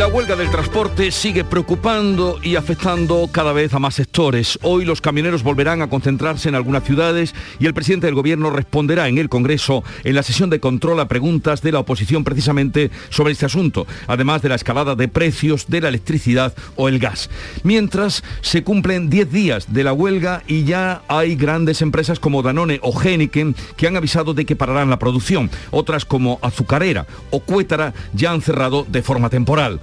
La huelga del transporte sigue preocupando y afectando cada vez a más sectores. Hoy los camioneros volverán a concentrarse en algunas ciudades y el presidente del gobierno responderá en el Congreso en la sesión de control a preguntas de la oposición precisamente sobre este asunto, además de la escalada de precios de la electricidad o el gas. Mientras se cumplen 10 días de la huelga y ya hay grandes empresas como Danone o Heineken que han avisado de que pararán la producción. Otras como Azucarera o Cuétara ya han cerrado de forma temporal.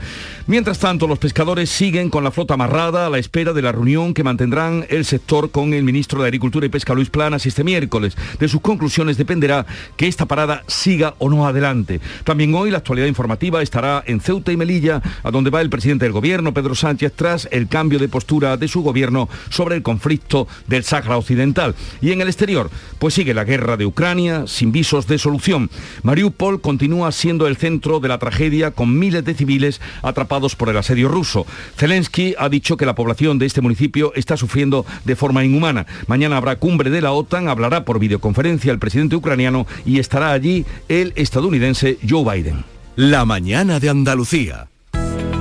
Mientras tanto, los pescadores siguen con la flota amarrada a la espera de la reunión que mantendrán el sector con el ministro de Agricultura y Pesca Luis Planas este miércoles. De sus conclusiones dependerá que esta parada siga o no adelante. También hoy la actualidad informativa estará en Ceuta y Melilla, a donde va el presidente del gobierno, Pedro Sánchez, tras el cambio de postura de su gobierno sobre el conflicto del Sáhara Occidental. Y en el exterior, pues sigue la guerra de Ucrania sin visos de solución. Mariupol continúa siendo el centro de la tragedia con miles de civiles atrapados por el asedio ruso. Zelensky ha dicho que la población de este municipio está sufriendo de forma inhumana. Mañana habrá cumbre de la OTAN, hablará por videoconferencia el presidente ucraniano y estará allí el estadounidense Joe Biden. La mañana de Andalucía.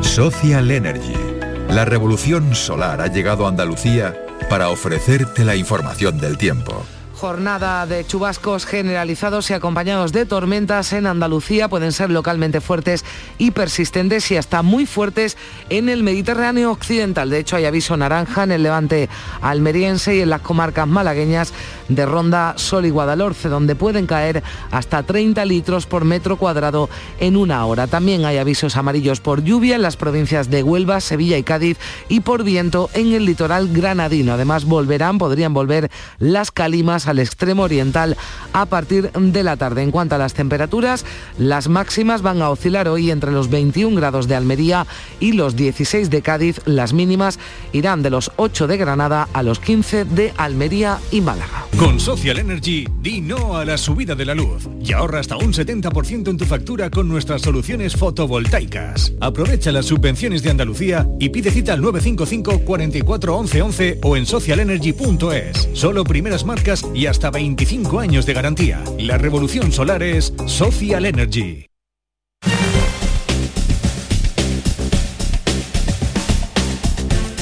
Social Energy. La revolución solar ha llegado a Andalucía para ofrecerte la información del tiempo. Jornada de chubascos generalizados y acompañados de tormentas en Andalucía. Pueden ser localmente fuertes y persistentes y hasta muy fuertes en el Mediterráneo occidental. De hecho, hay aviso naranja en el levante almeriense y en las comarcas malagueñas de Ronda, Sol y Guadalhorce, donde pueden caer hasta 30 litros por metro cuadrado en una hora. También hay avisos amarillos por lluvia en las provincias de Huelva, Sevilla y Cádiz y por viento en el litoral granadino. Además, volverán, podrían volver las calimas al extremo oriental a partir de la tarde. En cuanto a las temperaturas, las máximas van a oscilar hoy entre los 21 grados de Almería y los 16 de Cádiz. Las mínimas irán de los 8 de Granada a los 15 de Almería y Málaga. Con Social Energy, di no a la subida de la luz y ahorra hasta un 70% en tu factura con nuestras soluciones fotovoltaicas. Aprovecha las subvenciones de Andalucía y pide cita al 955 44 11 11 o en socialenergy.es. Solo primeras marcas y hasta 25 años de garantía. La revolución solar es Social Energy.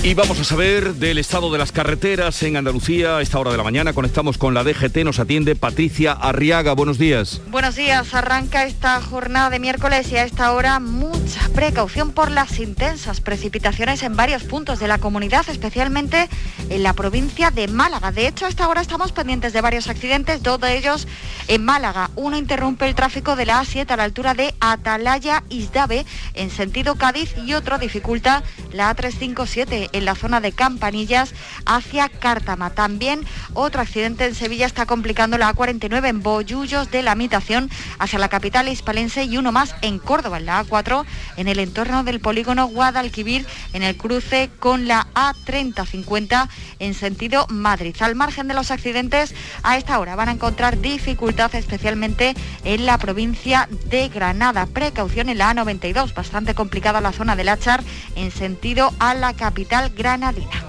Y vamos a saber del estado de las carreteras en Andalucía a esta hora de la mañana. Conectamos con la DGT, nos atiende Patricia Arriaga. Buenos días. Buenos días, arranca esta jornada de miércoles y a esta hora mucha precaución por las intensas precipitaciones en varios puntos de la comunidad, especialmente en la provincia de Málaga. De hecho, a esta hora estamos pendientes de varios accidentes, dos de ellos en Málaga. Uno interrumpe el tráfico de la A7 a la altura de Atalaya Isdave en sentido Cádiz y otro dificulta la A357 en la zona de Campanillas hacia Cártama. También otro accidente en Sevilla está complicando la A49 en Bollullos de la Mitación hacia la capital hispalense y uno más en Córdoba, en la A4, en el entorno del polígono Guadalquivir, en el cruce con la A3050 en sentido Madrid. Al margen de los accidentes, a esta hora van a encontrar dificultad especialmente en la provincia de Granada. Precaución en la A92, bastante complicada la zona del Achar en sentido a la capital granadina.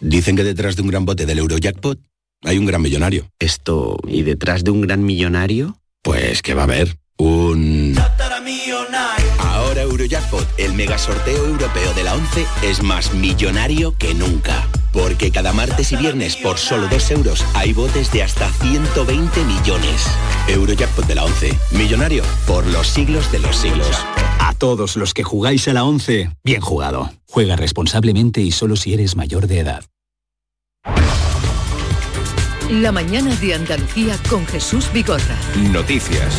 Dicen que detrás de un gran bote del Eurojackpot hay un gran millonario. Esto, ¿y detrás de un gran millonario? Pues que va a haber un... Ahora Eurojackpot, el mega sorteo europeo de la 11, es más millonario que nunca. Porque cada martes y viernes por solo 2 euros hay botes de hasta 120 millones. Eurojackpot de la 11. Millonario por los siglos de los siglos. A todos los que jugáis a la 11, bien jugado. Juega responsablemente y solo si eres mayor de edad. La mañana de Andalucía con Jesús Bigorra. Noticias.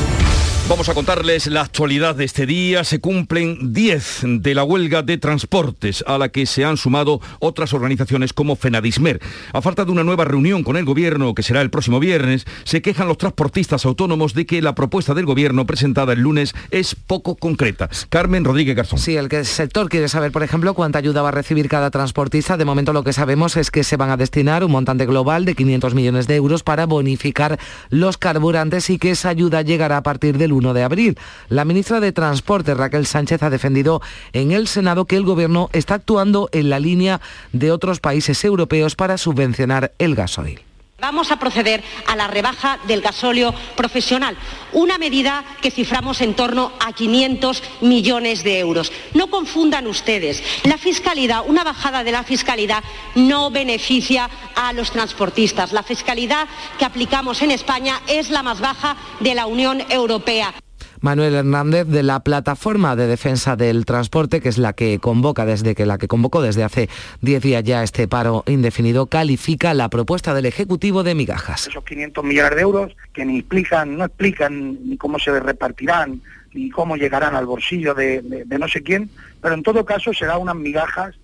Vamos a contarles la actualidad de este día. Se cumplen 10 de la huelga de transportes a la que se han sumado otras organizaciones como Fenadismer. A falta de una nueva reunión con el gobierno que será el próximo viernes, se quejan los transportistas autónomos de que la propuesta del gobierno presentada el lunes es poco concreta. Carmen Rodríguez Garzón. Sí, el sector quiere saber, por ejemplo, cuánta ayuda va a recibir cada transportista. De momento lo que sabemos es que se van a destinar un montante global de 500 millones de euros para bonificar los carburantes y que esa ayuda llegará a partir del 1 de abril. La ministra de Transporte, Raquel Sánchez, ha defendido en el Senado que el Gobierno está actuando en la línea de otros países europeos para subvencionar el gasoil. Vamos a proceder a la rebaja del gasóleo profesional, una medida que ciframos en torno a 500 millones de euros. No confundan ustedes, la fiscalidad, una bajada de la fiscalidad no beneficia a los transportistas. La fiscalidad que aplicamos en España es la más baja de la Unión Europea. Manuel Hernández de la Plataforma de Defensa del Transporte, que es la que convoca desde que la que convocó desde hace 10 días ya este paro indefinido, califica la propuesta del Ejecutivo de migajas. Esos 500 millones de euros que ni explican, no explican ni cómo se repartirán ni cómo llegarán al bolsillo de, no sé quién, pero en todo caso será unas migajas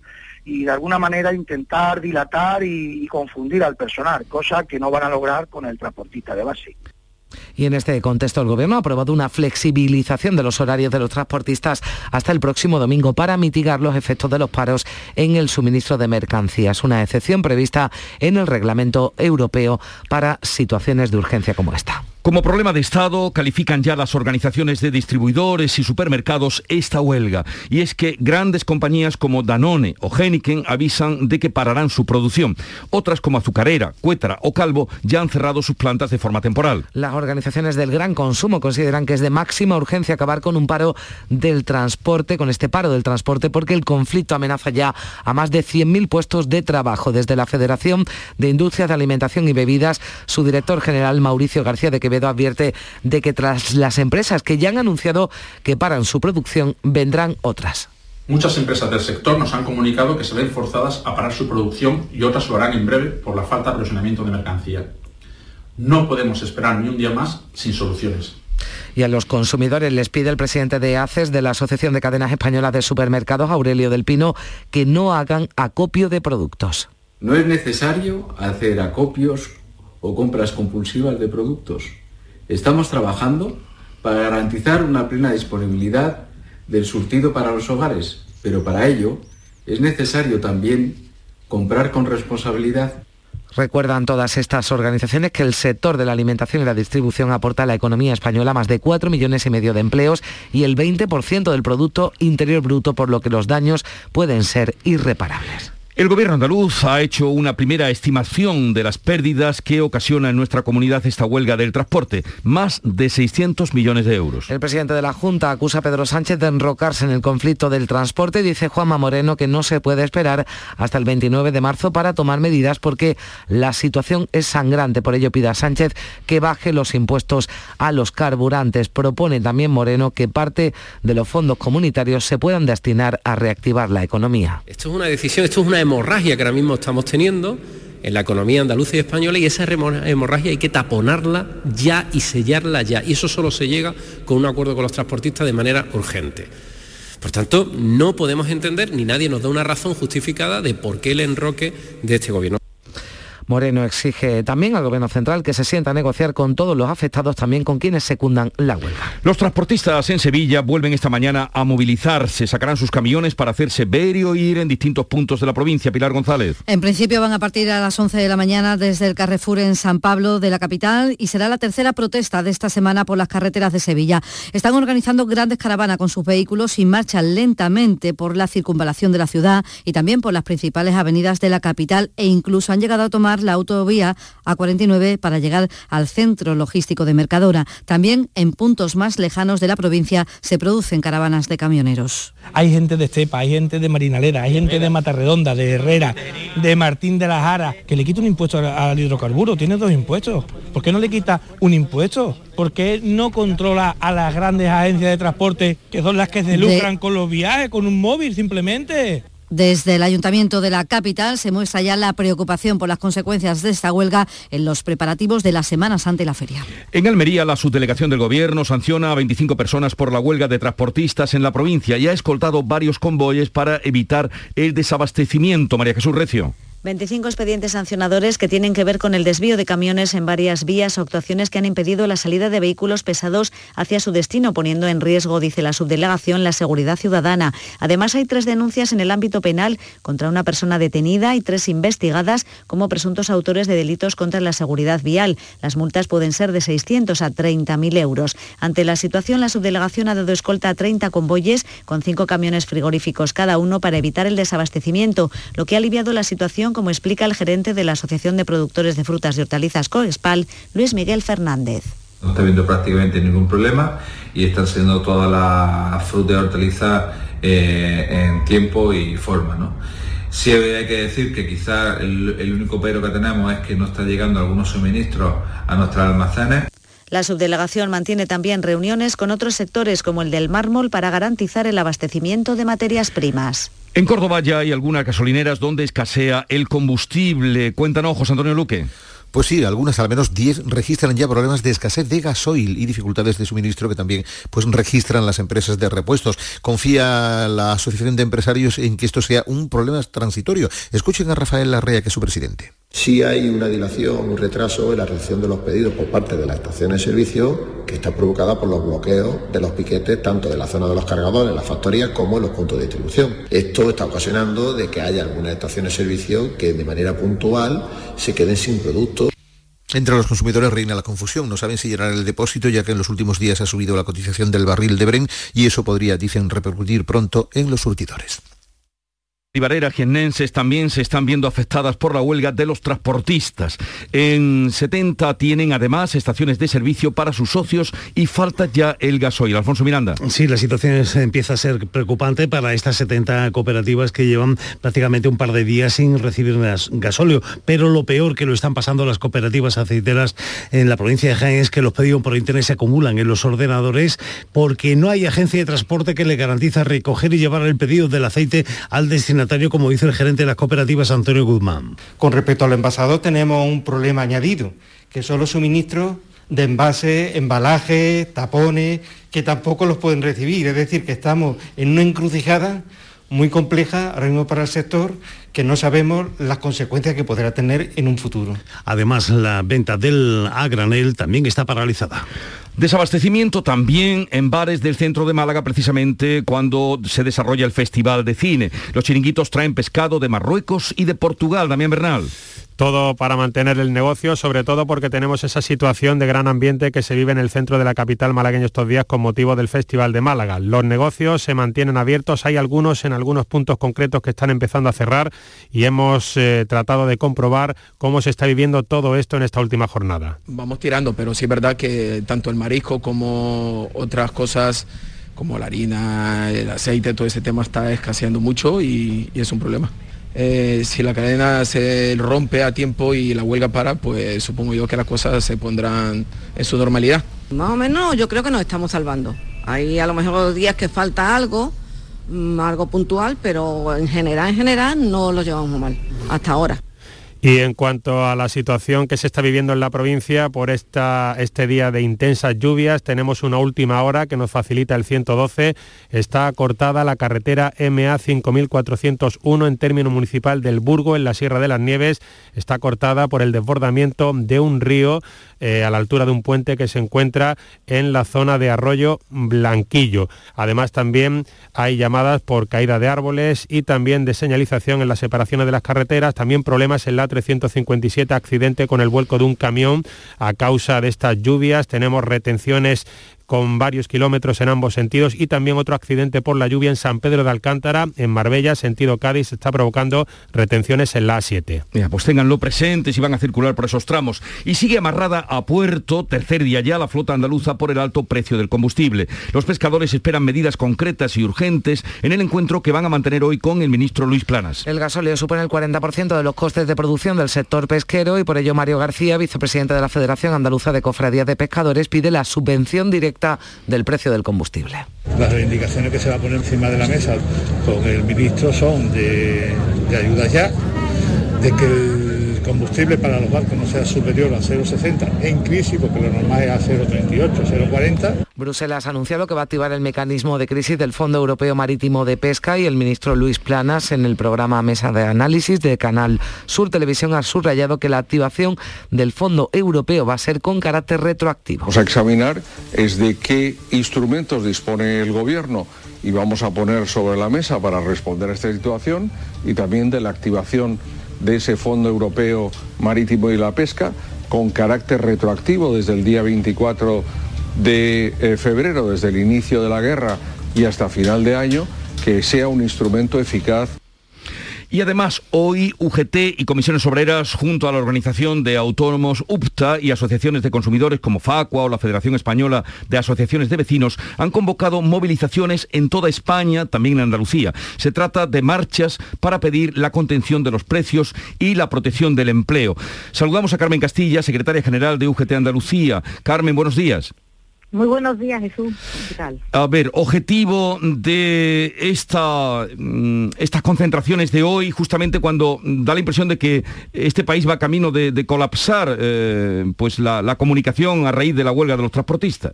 y de alguna manera intentar dilatar y, y, confundir al personal, cosa que no van a lograr con el transportista de base. Y en este contexto el Gobierno ha aprobado una flexibilización de los horarios de los transportistas hasta el próximo domingo para mitigar los efectos de los paros en el suministro de mercancías, una excepción prevista en el reglamento europeo para situaciones de urgencia como esta. Como problema de Estado califican ya las organizaciones de distribuidores y supermercados esta huelga. Y es que grandes compañías como Danone o Heineken avisan de que pararán su producción. Otras como Azucarera, Cuétara o Calvo ya han cerrado sus plantas de forma temporal. Las organizaciones del gran consumo consideran que es de máxima urgencia acabar con un paro del transporte, con este paro del transporte, porque el conflicto amenaza ya a más de 100.000 puestos de trabajo. Desde la Federación de Industrias de Alimentación y Bebidas, su director general Mauricio García de Quevedo advierte de que tras las empresas que ya han anunciado que paran su producción, vendrán otras. Muchas empresas del sector nos han comunicado que se ven forzadas a parar su producción y otras lo harán en breve por la falta de aprovisionamiento de mercancía. No podemos esperar ni un día más sin soluciones. Y a los consumidores les pide el presidente de ACES de la Asociación de Cadenas Españolas de Supermercados, Aurelio del Pino, que no hagan acopio de productos. No es necesario hacer acopios o compras compulsivas de productos. Estamos trabajando para garantizar una plena disponibilidad del surtido para los hogares, pero para ello es necesario también comprar con responsabilidad Recuerdan todas estas organizaciones que el sector de la alimentación y la distribución aporta a la economía española más de 4 millones y medio de empleos y el 20% del Producto Interior Bruto, por lo que los daños pueden ser irreparables. El gobierno andaluz ha hecho una primera estimación de las pérdidas que ocasiona en nuestra comunidad esta huelga del transporte, más de 600 millones de euros. El presidente de la Junta acusa a Pedro Sánchez de enrocarse en el conflicto del transporte. Dice Juanma Moreno que no se puede esperar hasta el 29 de marzo para tomar medidas porque la situación es sangrante. Por ello pide a Sánchez que baje los impuestos a los carburantes. Propone también Moreno que parte de los fondos comunitarios se puedan destinar a reactivar la economía. Esto es una decisión, esto es una hemorragia que ahora mismo estamos teniendo en la economía andaluza y española y esa hemorragia hay que taponarla ya y sellarla ya. Y eso solo se llega con un acuerdo con los transportistas de manera urgente. Por tanto, no podemos entender, ni nadie nos da una razón justificada de por qué el enroque de este gobierno. Moreno exige también al Gobierno Central que se sienta a negociar con todos los afectados, también con quienes secundan la huelga. Los transportistas en Sevilla vuelven esta mañana a movilizarse. Sacarán sus camiones para hacerse ver y oír en distintos puntos de la provincia. Pilar González. En principio van a partir a las 11 de la mañana desde el Carrefour en San Pablo de la capital y será la tercera protesta de esta semana por las carreteras de Sevilla. Están organizando grandes caravanas con sus vehículos y marchan lentamente por la circunvalación de la ciudad y también por las principales avenidas de la capital e incluso han llegado a tomar la autovía A49 para llegar al centro logístico de Mercadora. También en puntos más lejanos de la provincia se producen caravanas de camioneros. Hay gente de Estepa, hay gente de Marinalera, hay gente de Matarredonda, de Herrera, de Martín de la Jara, que le quita un impuesto al hidrocarburo, tiene dos impuestos. ¿Por qué no le quita un impuesto? ¿Por qué no controla a las grandes agencias de transporte, que son las que se lucran con los viajes, con un móvil simplemente? Desde el Ayuntamiento de la capital se muestra ya la preocupación por las consecuencias de esta huelga en los preparativos de la Semana Santa y la feria. En Almería, la subdelegación del Gobierno sanciona a 25 personas por la huelga de transportistas en la provincia y ha escoltado varios convoyes para evitar el desabastecimiento. María Jesús Recio. 25 expedientes sancionadores que tienen que ver con el desvío de camiones en varias vías o actuaciones que han impedido la salida de vehículos pesados hacia su destino, poniendo en riesgo, dice la subdelegación, la seguridad ciudadana. Además, hay tres denuncias en el ámbito penal contra una persona detenida y tres investigadas como presuntos autores de delitos contra la seguridad vial. Las multas pueden ser de 600 a 30.000 euros. Ante la situación, la subdelegación ha dado escolta a 30 convoyes con cinco camiones frigoríficos cada uno para evitar el desabastecimiento, lo que ha aliviado la situación como explica el gerente de la Asociación de Productores de Frutas y Hortalizas Coespal, Luis Miguel Fernández. No está habiendo prácticamente ningún problema y están siendo todas las frutas y hortalizas eh, en tiempo y forma. ¿no? Sí hay que decir que quizá el, el único pero que tenemos es que no están llegando algunos suministros a nuestros almacenes. La subdelegación mantiene también reuniones con otros sectores como el del mármol para garantizar el abastecimiento de materias primas. En Córdoba ya hay algunas gasolineras donde escasea el combustible. Cuéntanos, José Antonio Luque. Pues sí, algunas, al menos 10, registran ya problemas de escasez de gasoil y dificultades de suministro que también pues, registran las empresas de repuestos. Confía la Asociación de Empresarios en que esto sea un problema transitorio. Escuchen a Rafael Larrea, que es su presidente. Sí hay una dilación, un retraso en la recepción de los pedidos por parte de las estaciones de servicio que está provocada por los bloqueos de los piquetes tanto de la zona de los cargadores, las factorías, como en los puntos de distribución. Esto está ocasionando de que haya algunas estaciones de servicio que de manera puntual se queden sin productos. Entre los consumidores reina la confusión. No saben si llenar el depósito, ya que en los últimos días ha subido la cotización del barril de Bren y eso podría, dicen, repercutir pronto en los surtidores. Ibarera jiennenses también se están viendo afectadas por la huelga de los transportistas. En 70 tienen además estaciones de servicio para sus socios y falta ya el gasoil. Alfonso Miranda. Sí, la situación empieza a ser preocupante para estas 70 cooperativas que llevan prácticamente un par de días sin recibir gasóleo. Pero lo peor que lo están pasando las cooperativas aceiteras en la provincia de Jaén es que los pedidos por internet se acumulan en los ordenadores porque no hay agencia de transporte que le garantiza recoger y llevar el pedido del aceite al destinatario como dice el gerente de las cooperativas, Antonio Guzmán. Con respecto al envasado tenemos un problema añadido, que son los suministros de envases, embalajes, tapones, que tampoco los pueden recibir. Es decir, que estamos en una encrucijada muy compleja ahora mismo para el sector que no sabemos las consecuencias que podrá tener en un futuro. Además, la venta del a granel también está paralizada. Desabastecimiento también en bares del centro de Málaga precisamente cuando se desarrolla el Festival de Cine. Los chiringuitos traen pescado de Marruecos y de Portugal. Damián Bernal todo para mantener el negocio, sobre todo porque tenemos esa situación de gran ambiente que se vive en el centro de la capital malagueño estos días con motivo del Festival de Málaga. Los negocios se mantienen abiertos, hay algunos en algunos puntos concretos que están empezando a cerrar y hemos eh, tratado de comprobar cómo se está viviendo todo esto en esta última jornada. Vamos tirando, pero sí es verdad que tanto el marisco como otras cosas como la harina, el aceite, todo ese tema está escaseando mucho y es un problema. Eh, si la cadena se rompe a tiempo y la huelga para, pues supongo yo que las cosas se pondrán en su normalidad. Más o menos yo creo que nos estamos salvando. Hay a lo mejor días que falta algo, mm, algo puntual, pero en general, en general no lo llevamos mal, hasta ahora. Y en cuanto a la situación que se está viviendo en la provincia por esta, este día de intensas lluvias, tenemos una última hora que nos facilita el 112. Está cortada la carretera MA 5401 en término municipal del Burgo, en la Sierra de las Nieves. Está cortada por el desbordamiento de un río eh, a la altura de un puente que se encuentra en la zona de Arroyo Blanquillo. Además también hay llamadas por caída de árboles y también de señalización en las separaciones de las carreteras. También problemas en la 357 accidente con el vuelco de un camión a causa de estas lluvias. Tenemos retenciones con varios kilómetros en ambos sentidos y también otro accidente por la lluvia en San Pedro de Alcántara, en Marbella, sentido Cádiz, está provocando retenciones en la A7. Mira, pues ténganlo presente si van a circular por esos tramos. Y sigue amarrada a puerto, tercer día ya, la flota andaluza por el alto precio del combustible. Los pescadores esperan medidas concretas y urgentes en el encuentro que van a mantener hoy con el ministro Luis Planas. El gasóleo supone el 40% de los costes de producción del sector pesquero y por ello Mario García, vicepresidente de la Federación Andaluza de Cofradías de Pescadores, pide la subvención directa del precio del combustible. Las reivindicaciones que se va a poner encima de la mesa con el ministro son de, de ayuda ya, de que el combustible para los barcos no sea superior a 0,60 en crisis, porque lo normal es a 0,38, 0,40. Bruselas ha anunciado que va a activar el mecanismo de crisis del Fondo Europeo Marítimo de Pesca y el ministro Luis Planas en el programa Mesa de Análisis de Canal Sur Televisión ha subrayado que la activación del Fondo Europeo va a ser con carácter retroactivo. Vamos a examinar es de qué instrumentos dispone el Gobierno y vamos a poner sobre la mesa para responder a esta situación y también de la activación de ese Fondo Europeo Marítimo y la Pesca con carácter retroactivo desde el día 24 de eh, febrero, desde el inicio de la guerra y hasta final de año, que sea un instrumento eficaz y además, hoy UGT y comisiones obreras, junto a la organización de autónomos UPTA y asociaciones de consumidores como FACUA o la Federación Española de Asociaciones de Vecinos, han convocado movilizaciones en toda España, también en Andalucía. Se trata de marchas para pedir la contención de los precios y la protección del empleo. Saludamos a Carmen Castilla, secretaria general de UGT Andalucía. Carmen, buenos días. Muy buenos días, Jesús. ¿Qué tal? A ver, objetivo de esta, mm, estas concentraciones de hoy, justamente cuando da la impresión de que este país va camino de, colapsar eh, pues la, comunicación a raíz de la huelga de los transportistas.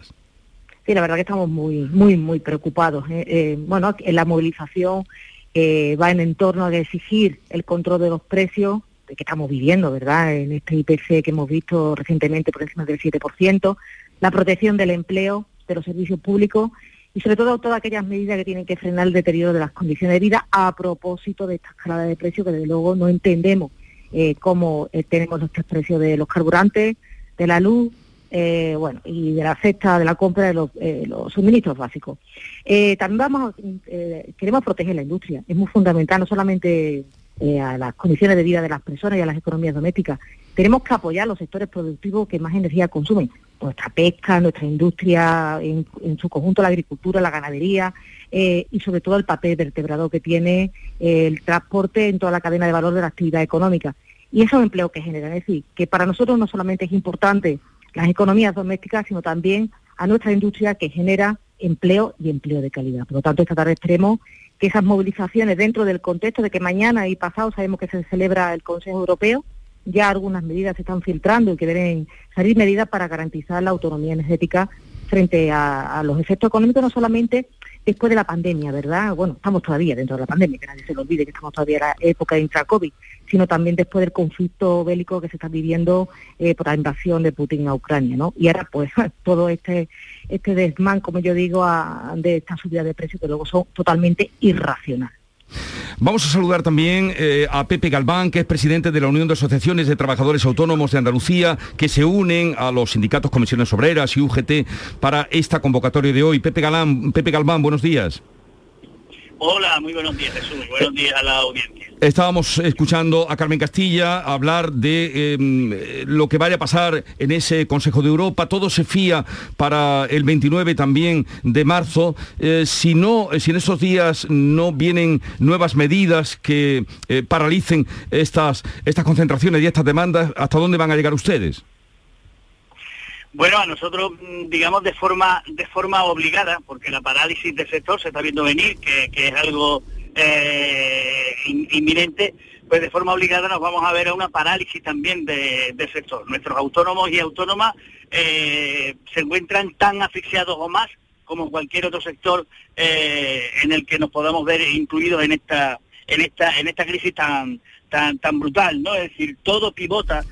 Sí, la verdad que estamos muy, muy, muy preocupados. ¿eh? Eh, bueno, en la movilización va en entorno a exigir el control de los precios que estamos viviendo, ¿verdad? En este IPC que hemos visto recientemente por encima del 7%, la protección del empleo, de los servicios públicos y sobre todo todas aquellas medidas que tienen que frenar el deterioro de las condiciones de vida a propósito de esta escalada de precios que desde luego no entendemos eh, cómo eh, tenemos los precios de los carburantes, de la luz, eh, bueno, y de la cesta de la compra de los, suministros básicos. también vamos, queremos proteger la industria, es muy fundamental, no solamente a las condiciones de vida de las personas y a las economías domésticas. Tenemos que apoyar los sectores productivos que más energía consumen, nuestra pesca, nuestra industria, en, su conjunto la agricultura, la ganadería eh, y sobre todo el papel vertebrador que tiene eh, el transporte en toda la cadena de valor de la actividad económica. Y esos empleos que generan, es decir, que para nosotros no solamente es importante las economías domésticas, sino también a nuestra industria que genera empleo y empleo de calidad. Por lo tanto, esta tarde extremo que esas movilizaciones dentro del contexto de que mañana y pasado sabemos que se celebra el Consejo Europeo, ya algunas medidas se están filtrando y que deben salir medidas para garantizar la autonomía energética frente a, los efectos económicos, no solamente después de la pandemia, ¿verdad? Bueno, estamos todavía dentro de la pandemia, que nadie se lo olvide que estamos todavía en la época de intra-COVID, sino también después del conflicto bélico que se está viviendo eh, por la invasión de Putin a Ucrania, ¿no? Y ahora, pues, todo este este desmán, como yo digo, de esta subida de precios que luego son totalmente irracionales. Vamos a saludar también eh, a Pepe Galván, que es presidente de la Unión de Asociaciones de Trabajadores Autónomos de Andalucía, que se unen a los sindicatos Comisiones Obreras y UGT para esta convocatoria de hoy. Pepe, Galán, Pepe Galván, buenos días. Hola, muy buenos días Jesús, buenos días a la audiencia. Estábamos escuchando a Carmen Castilla hablar de em, lo que vaya a pasar en ese Consejo de Europa. Todo se fía para el 29 también de marzo. Eh, si no, si en estos días no vienen nuevas medidas que eh, paralicen estas, estas concentraciones y estas demandas, ¿hasta dónde van a llegar ustedes? Bueno, a nosotros, mm, digamos, de forma, de forma obligada, porque la parálisis del sector se está viendo venir, que, es algo eh, inminente, pues de forma obligada nos vamos a ver a una parálisis también del sector. Nuestros autónomos y autónomas eh, se encuentran tan asfixiados o más como cualquier otro sector eh, en el que nos podamos ver incluidos en esta, en esta, en esta crisis tan, tan, tan brutal, ¿no? Es decir, todo pivota,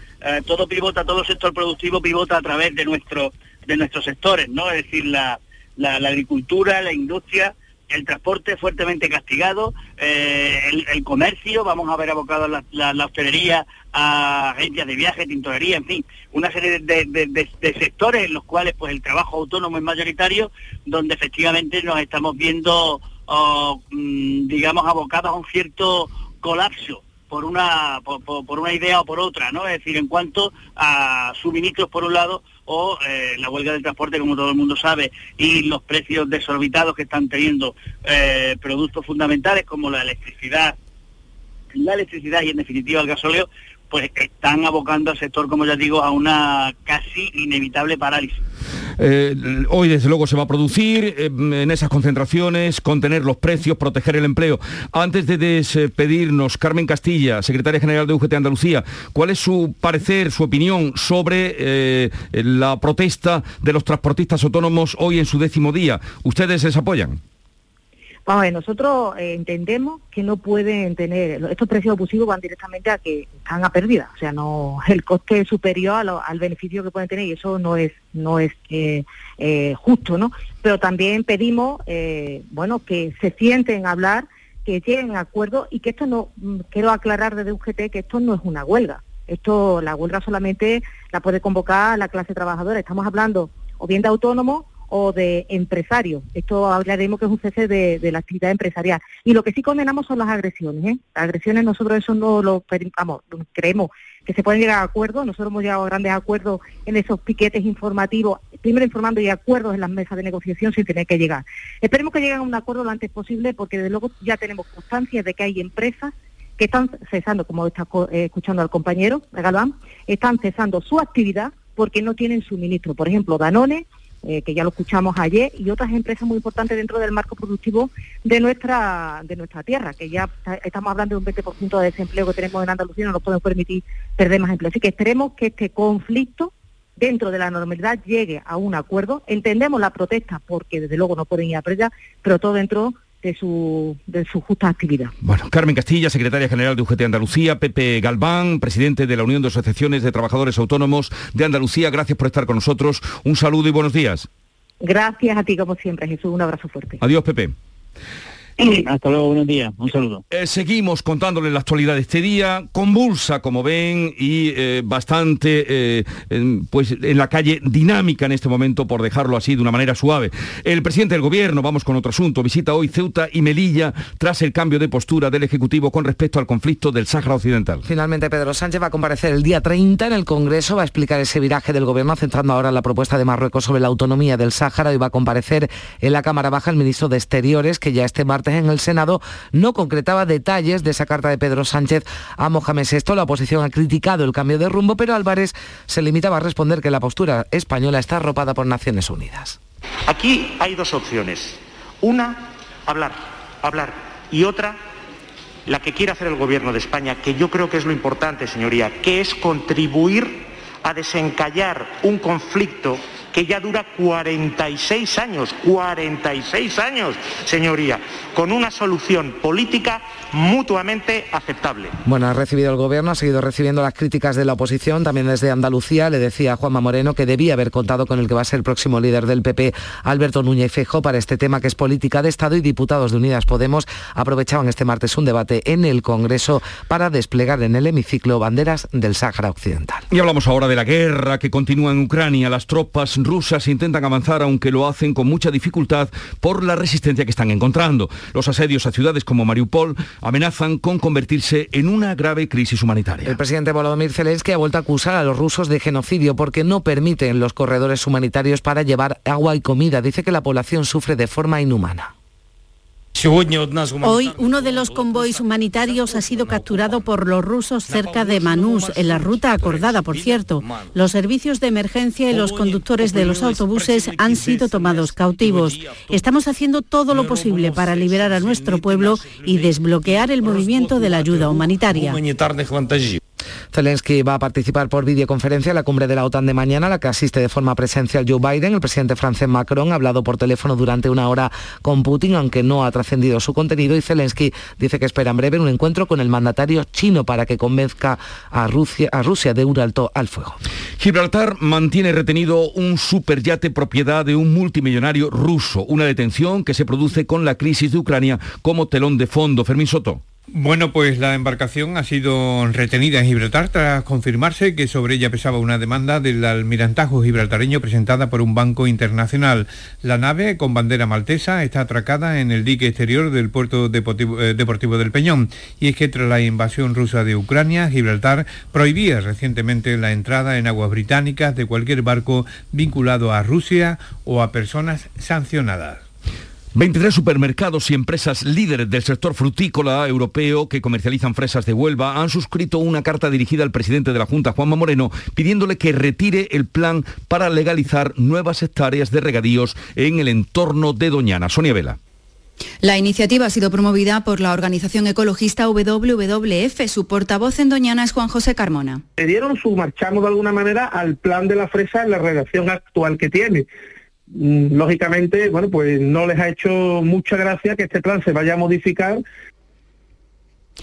todo pivota, todo sector productivo pivota a través de nuestro, de nuestros sectores, ¿no? Es decir, la, la, agricultura, la industria, el transporte fuertemente castigado, eh, el, comercio, vamos a ver abocado la, la, hostelería a agencias de viaje, tintorería, en fin, una serie de, sectores en los cuales pues el trabajo autónomo es mayoritario, donde efectivamente nos estamos viendo, oh, mm, digamos, abocados a un cierto colapso por una por, una idea o por otra, ¿no? Es decir, en cuanto a suministros por un lado o eh, la huelga del transporte, como todo el mundo sabe, y los precios desorbitados que están teniendo eh, productos fundamentales como la electricidad, la electricidad y en definitiva el gasóleo, pues están abocando al sector, como ya digo, a una casi inevitable parálisis. Eh, hoy desde luego se va a producir eh, en esas concentraciones, contener los precios, proteger el empleo. Antes de despedirnos, Carmen Castilla, secretaria general de UGT Andalucía, ¿cuál es su parecer, su opinión sobre eh, la protesta de los transportistas autónomos hoy en su décimo día? ¿Ustedes les apoyan? Vamos a ver, nosotros eh, entendemos que no pueden tener, estos precios abusivos van directamente a que están a pérdida, o sea, no el coste es superior a lo- al beneficio que pueden tener y eso no es no es eh, eh, justo, ¿no? Pero también pedimos, eh, bueno, que se sienten a hablar, que lleguen a acuerdo y que esto no, mm, quiero aclarar desde UGT que esto no es una huelga, esto la huelga solamente la puede convocar la clase trabajadora, estamos hablando o bien de autónomos o de empresarios. Esto hablaremos que es un cese de, la actividad empresarial. Y lo que sí condenamos son las agresiones. ¿eh? Las agresiones nosotros eso no lo vamos, creemos que se pueden llegar a acuerdos. Nosotros hemos llegado a grandes acuerdos en esos piquetes informativos, primero informando y acuerdos en las mesas de negociación sin tener que llegar. Esperemos que lleguen a un acuerdo lo antes posible porque desde luego ya tenemos constancia de que hay empresas que están cesando, como está eh, escuchando al compañero Galván, están cesando su actividad porque no tienen suministro. Por ejemplo, Danone, eh, que ya lo escuchamos ayer, y otras empresas muy importantes dentro del marco productivo de nuestra de nuestra tierra, que ya estamos hablando de un 20% de desempleo que tenemos en Andalucía, no nos podemos permitir perder más empleo. Así que esperemos que este conflicto dentro de la normalidad llegue a un acuerdo. Entendemos la protesta porque desde luego no pueden ir a presa, pero todo dentro de su, de su justa actividad. Bueno, Carmen Castilla, secretaria general de UGT Andalucía, Pepe Galván, presidente de la Unión de Asociaciones de Trabajadores Autónomos de Andalucía, gracias por estar con nosotros. Un saludo y buenos días. Gracias a ti como siempre, Jesús. Un abrazo fuerte. Adiós, Pepe. Hasta luego, buenos días, un saludo. Eh, seguimos contándole la actualidad de este día, convulsa como ven y eh, bastante eh, en- pues en la calle dinámica en este momento, por dejarlo así de una manera suave. El presidente del gobierno, vamos con otro asunto, visita hoy Ceuta y Melilla tras el cambio de postura del Ejecutivo con respecto al conflicto del Sáhara Occidental. Finalmente Pedro Sánchez va a comparecer el día 30 en el Congreso, va a explicar ese viraje del gobierno, centrando ahora la propuesta de Marruecos sobre la autonomía del Sáhara y va a comparecer en la Cámara Baja el ministro de Exteriores, que ya este martes en el Senado no concretaba detalles de esa carta de Pedro Sánchez a Mohamed VI. La oposición ha criticado el cambio de rumbo, pero Álvarez se limitaba a responder que la postura española está arropada por Naciones Unidas. Aquí hay dos opciones. Una, hablar, hablar. Y otra, la que quiere hacer el Gobierno de España, que yo creo que es lo importante, señoría, que es contribuir a desencallar un conflicto que ya dura 46 años, 46 años, señoría, con una solución política mutuamente aceptable. Bueno, ha recibido el gobierno, ha seguido recibiendo las críticas de la oposición, también desde Andalucía. Le decía a Juanma Moreno que debía haber contado con el que va a ser el próximo líder del PP, Alberto Núñez Fejo, para este tema que es política de Estado y diputados de Unidas Podemos aprovechaban este martes un debate en el Congreso para desplegar en el hemiciclo banderas del Sáhara Occidental. Y hablamos ahora de la guerra que continúa en Ucrania. Las tropas rusas intentan avanzar, aunque lo hacen con mucha dificultad por la resistencia que están encontrando. Los asedios a ciudades como Mariupol amenazan con convertirse en una grave crisis humanitaria. El presidente Volodymyr Zelensky ha vuelto a acusar a los rusos de genocidio porque no permiten los corredores humanitarios para llevar agua y comida. Dice que la población sufre de forma inhumana. Hoy uno de los convoys humanitarios ha sido capturado por los rusos cerca de Manús, en la ruta acordada, por cierto. Los servicios de emergencia y los conductores de los autobuses han sido tomados cautivos. Estamos haciendo todo lo posible para liberar a nuestro pueblo y desbloquear el movimiento de la ayuda humanitaria. Zelensky va a participar por videoconferencia en la cumbre de la OTAN de mañana, a la que asiste de forma presencial Joe Biden. El presidente francés Macron ha hablado por teléfono durante una hora con Putin, aunque no ha trascendido su contenido, y Zelensky dice que espera en breve un encuentro con el mandatario chino para que convenzca a Rusia, a Rusia de un alto al fuego. Gibraltar mantiene retenido un superyate propiedad de un multimillonario ruso, una detención que se produce con la crisis de Ucrania como telón de fondo. Fermín Soto. Bueno, pues la embarcación ha sido retenida en Gibraltar tras confirmarse que sobre ella pesaba una demanda del almirantajo gibraltareño presentada por un banco internacional. La nave, con bandera maltesa, está atracada en el dique exterior del puerto deportivo, eh, deportivo del Peñón. Y es que tras la invasión rusa de Ucrania, Gibraltar prohibía recientemente la entrada en aguas británicas de cualquier barco vinculado a Rusia o a personas sancionadas. 23 supermercados y empresas líderes del sector frutícola europeo que comercializan fresas de Huelva han suscrito una carta dirigida al presidente de la Junta, Juanma Moreno, pidiéndole que retire el plan para legalizar nuevas hectáreas de regadíos en el entorno de Doñana. Sonia Vela. La iniciativa ha sido promovida por la organización ecologista WWF. Su portavoz en Doñana es Juan José Carmona. Le dieron su marchamo de alguna manera al plan de la fresa en la redacción actual que tiene lógicamente, bueno, pues no les ha hecho mucha gracia que este plan se vaya a modificar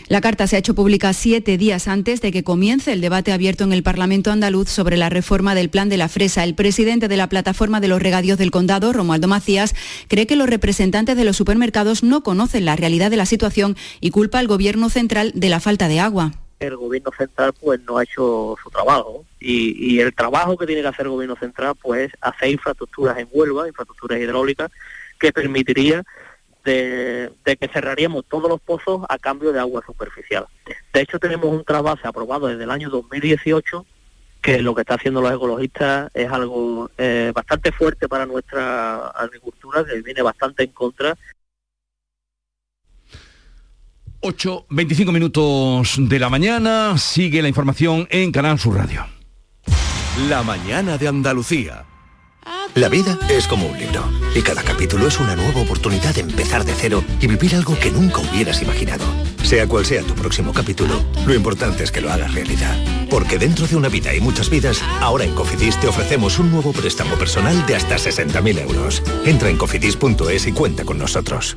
la carta se ha hecho pública siete días antes de que comience el debate abierto en el Parlamento andaluz sobre la reforma del plan de la fresa. El presidente de la plataforma de los regadíos del condado, Romualdo Macías, cree que los representantes de los supermercados no conocen la realidad de la situación y culpa al gobierno central de la falta de agua el gobierno central pues no ha hecho su trabajo y, el trabajo que tiene que hacer el gobierno central pues hacer infraestructuras en Huelva, infraestructuras hidráulicas que permitiría de, que cerraríamos todos los pozos a cambio de agua superficial. De hecho tenemos un trabajo aprobado desde el año 2018 que lo que está haciendo los ecologistas es algo eh, bastante fuerte para nuestra agricultura, que viene bastante en contra 8, 25 minutos de la mañana, sigue la información en Canal Sur Radio. La mañana de Andalucía. La vida es como un libro y cada capítulo es una nueva oportunidad de empezar de cero y vivir algo que nunca hubieras imaginado. Sea cual sea tu próximo capítulo, lo importante es que lo hagas realidad. Porque dentro de una vida y muchas vidas, ahora en Cofidis te ofrecemos un nuevo préstamo personal de hasta 60.000 euros. Entra en cofidis.es y cuenta con nosotros.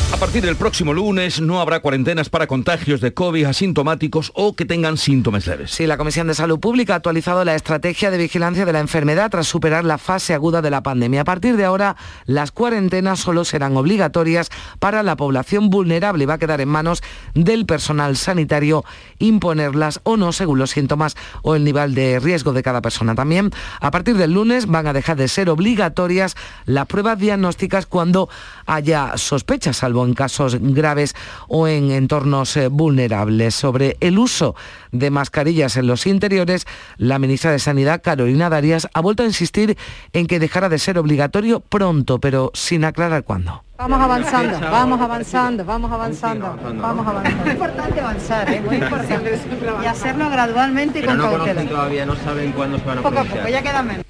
A partir del próximo lunes no habrá cuarentenas para contagios de COVID asintomáticos o que tengan síntomas leves. Sí, la Comisión de Salud Pública ha actualizado la estrategia de vigilancia de la enfermedad tras superar la fase aguda de la pandemia. A partir de ahora, las cuarentenas solo serán obligatorias para la población vulnerable y va a quedar en manos del personal sanitario imponerlas o no según los síntomas o el nivel de riesgo de cada persona. También, a partir del lunes van a dejar de ser obligatorias las pruebas diagnósticas cuando haya sospechas, salvo en casos graves o en entornos eh, vulnerables. Sobre el uso de mascarillas en los interiores, la ministra de Sanidad, Carolina Darias, ha vuelto a insistir en que dejará de ser obligatorio pronto, pero sin aclarar cuándo. Vamos avanzando, vamos avanzando, vamos avanzando, vamos avanzando. Es importante avanzar, es ¿eh? muy importante. Y hacerlo gradualmente y con cautela. todavía, no saben cuándo se van a Poco a poco, ya queda menos.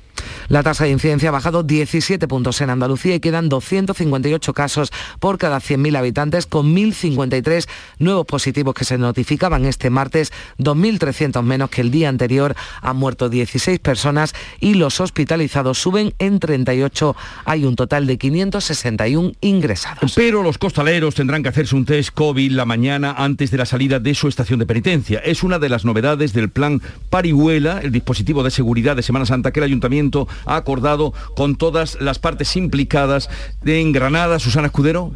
La tasa de incidencia ha bajado 17 puntos en Andalucía y quedan 258 casos por cada 100.000 habitantes, con 1.053 nuevos positivos que se notificaban este martes, 2.300 menos que el día anterior. Han muerto 16 personas y los hospitalizados suben en 38. Hay un total de 561 ingresados. Pero los costaleros tendrán que hacerse un test COVID la mañana antes de la salida de su estación de penitencia. Es una de las novedades del plan Parihuela, el dispositivo de seguridad de Semana Santa que el ayuntamiento ha acordado con todas las partes implicadas en Granada. Susana Escudero.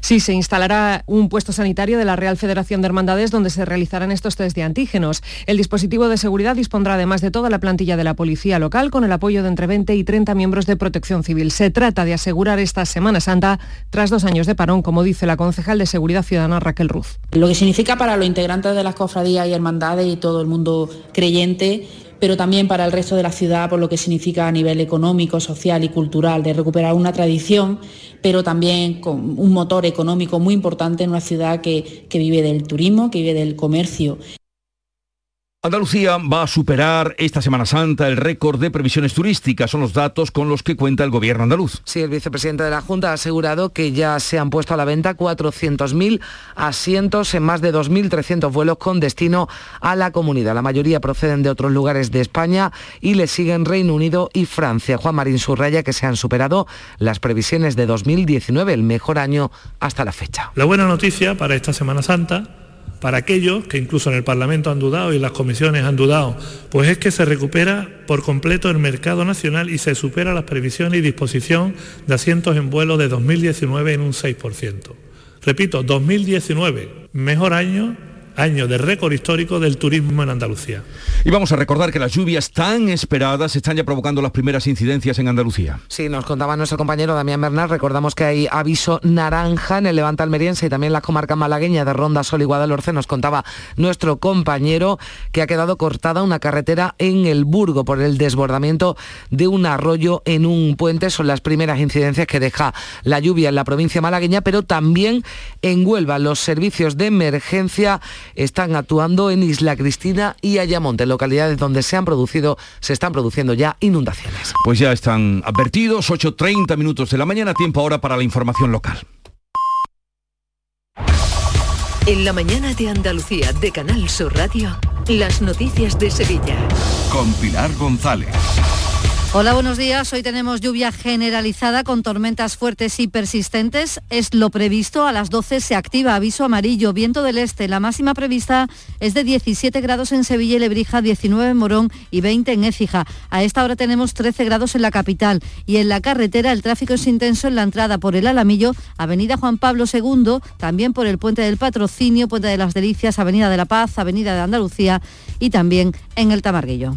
Sí, se instalará un puesto sanitario de la Real Federación de Hermandades donde se realizarán estos test de antígenos. El dispositivo de seguridad dispondrá además de toda la plantilla de la policía local con el apoyo de entre 20 y 30 miembros de protección civil. Se trata de asegurar esta Semana Santa tras dos años de parón, como dice la concejal de Seguridad Ciudadana Raquel Ruz. Lo que significa para los integrantes de las cofradías y hermandades y todo el mundo creyente pero también para el resto de la ciudad por lo que significa a nivel económico, social y cultural, de recuperar una tradición, pero también con un motor económico muy importante en una ciudad que, que vive del turismo, que vive del comercio. Andalucía va a superar esta Semana Santa el récord de previsiones turísticas. Son los datos con los que cuenta el gobierno andaluz. Sí, el vicepresidente de la Junta ha asegurado que ya se han puesto a la venta 400.000 asientos en más de 2.300 vuelos con destino a la comunidad. La mayoría proceden de otros lugares de España y le siguen Reino Unido y Francia. Juan Marín subraya que se han superado las previsiones de 2019, el mejor año hasta la fecha. La buena noticia para esta Semana Santa Para aquellos que incluso en el Parlamento han dudado y las comisiones han dudado, pues es que se recupera por completo el mercado nacional y se supera las previsiones y disposición de asientos en vuelo de 2019 en un 6%. Repito, 2019, mejor año año de récord histórico del turismo en Andalucía. Y vamos a recordar que las lluvias tan esperadas están ya provocando las primeras incidencias en Andalucía. Sí, nos contaba nuestro compañero Damián Bernal. Recordamos que hay aviso naranja en el Levante Almeriense y también en las comarcas malagueñas de Ronda, Sol y Guadalhorce. Nos contaba nuestro compañero que ha quedado cortada una carretera en el Burgo por el desbordamiento de un arroyo en un puente. Son las primeras incidencias que deja la lluvia en la provincia malagueña, pero también en Huelva. Los servicios de emergencia están actuando en Isla Cristina y Ayamonte, localidades donde se han producido, se están produciendo ya inundaciones. Pues ya están advertidos, 8.30 minutos de la mañana, tiempo ahora para la información local. En la mañana de Andalucía de Canal Sur Radio, las noticias de Sevilla. Con Pilar González. Hola, buenos días. Hoy tenemos lluvia generalizada con tormentas fuertes y persistentes. Es lo previsto. A las 12 se activa aviso amarillo, viento del este. La máxima prevista es de 17 grados en Sevilla y Lebrija, 19 en Morón y 20 en Écija. A esta hora tenemos 13 grados en la capital y en la carretera el tráfico es intenso en la entrada por el Alamillo, Avenida Juan Pablo II, también por el Puente del Patrocinio, Puente de las Delicias, Avenida de la Paz, Avenida de Andalucía y también en el Tamarguillo.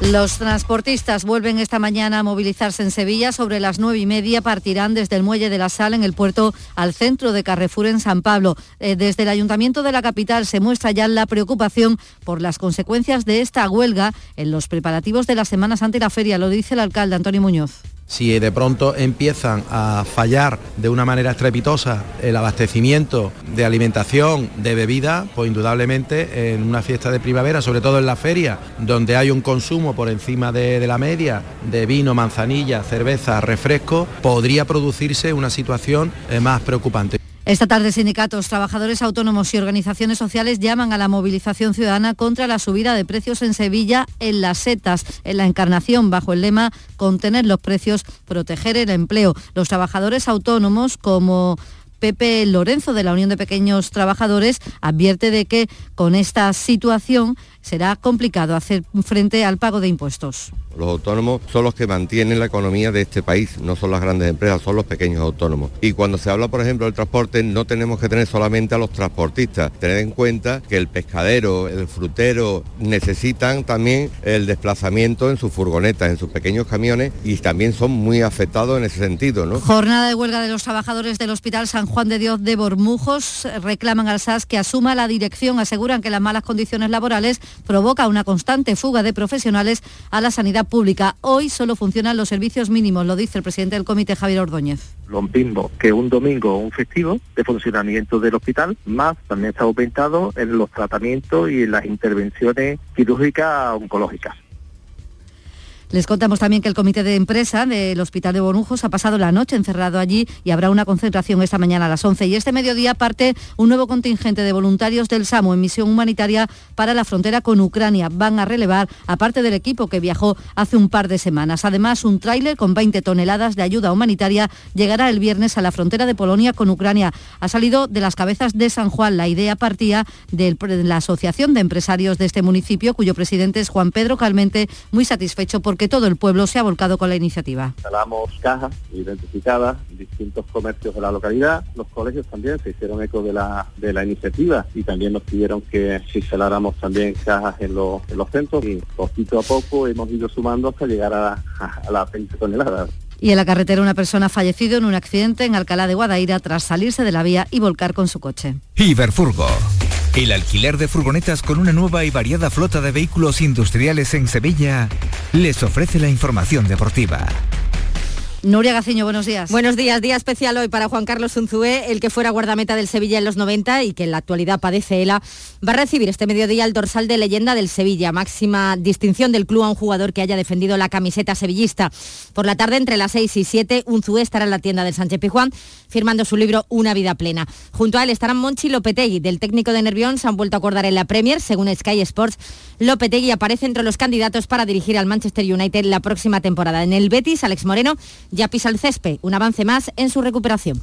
los transportistas vuelven esta mañana a movilizarse en Sevilla. Sobre las nueve y media partirán desde el Muelle de la Sal en el puerto al centro de Carrefour en San Pablo. Eh, desde el Ayuntamiento de la capital se muestra ya la preocupación por las consecuencias de esta huelga en los preparativos de la Semana Santa y la feria. Lo dice el alcalde Antonio Muñoz si de pronto empiezan a fallar de una manera estrepitosa el abastecimiento de alimentación, de bebida, pues indudablemente en una fiesta de primavera, sobre todo en la feria, donde hay un consumo por encima de, la media de vino, manzanilla, cerveza, refresco, podría producirse una situación eh, más preocupante. Esta tarde sindicatos, trabajadores autónomos y organizaciones sociales llaman a la movilización ciudadana contra la subida de precios en Sevilla en las setas, en la encarnación bajo el lema contener los precios, proteger el empleo. Los trabajadores autónomos como Pepe Lorenzo de la Unión de Pequeños Trabajadores advierte de que con esta situación será complicado hacer frente al pago de impuestos. Los autónomos son los que mantienen la economía de este país, no son las grandes empresas, son los pequeños autónomos. Y cuando se habla, por ejemplo, del transporte, no tenemos que tener solamente a los transportistas, tener en cuenta que el pescadero, el frutero necesitan también el desplazamiento en sus furgonetas, en sus pequeños camiones y también son muy afectados en ese sentido. ¿no? Jornada de huelga de los trabajadores del Hospital San Juan de Dios de Bormujos reclaman al SAS que asuma la dirección, aseguran que las malas condiciones laborales provoca una constante fuga de profesionales a la sanidad pública. Hoy solo funcionan los servicios mínimos, lo dice el presidente del comité Javier Ordóñez. Lo mismo que un domingo o un festivo de funcionamiento del hospital, más también está aumentado en los tratamientos y en las intervenciones quirúrgicas oncológicas. Les contamos también que el comité de empresa del Hospital de Borujos ha pasado la noche encerrado allí y habrá una concentración esta mañana a las 11. Y este mediodía parte un nuevo contingente de voluntarios del SAMU en misión humanitaria para la frontera con Ucrania. Van a relevar, aparte del equipo que viajó hace un par de semanas. Además, un tráiler con 20 toneladas de ayuda humanitaria llegará el viernes a la frontera de Polonia con Ucrania. Ha salido de las cabezas de San Juan. La idea partía de la Asociación de Empresarios de este municipio, cuyo presidente es Juan Pedro Calmente, muy satisfecho por que todo el pueblo se ha volcado con la iniciativa. Instalamos cajas identificadas en distintos comercios de la localidad. Los colegios también se hicieron eco de la, de la iniciativa y también nos pidieron que instaláramos también cajas en los, los centros y poquito a poco hemos ido sumando hasta llegar a, a las 20 toneladas. Y en la carretera una persona fallecido en un accidente en Alcalá de Guadaira tras salirse de la vía y volcar con su coche. Iberfurgo el alquiler de furgonetas con una nueva y variada flota de vehículos industriales en Sevilla les ofrece la información deportiva. Nuria Gaciño, buenos días. Buenos días, día especial hoy para Juan Carlos Unzué, el que fuera guardameta del Sevilla en los 90 y que en la actualidad padece ELA, va a recibir este mediodía el dorsal de leyenda del Sevilla, máxima distinción del club a un jugador que haya defendido la camiseta sevillista. Por la tarde, entre las 6 y 7, Unzué estará en la tienda del Sánchez Pijuán firmando su libro Una vida plena. Junto a él estarán Monchi Lopetegui, del técnico de Nervión, se han vuelto a acordar en la Premier, según Sky Sports. Lopetegui aparece entre los candidatos para dirigir al Manchester United la próxima temporada. En el Betis, Alex Moreno ya pisa el césped, un avance más en su recuperación.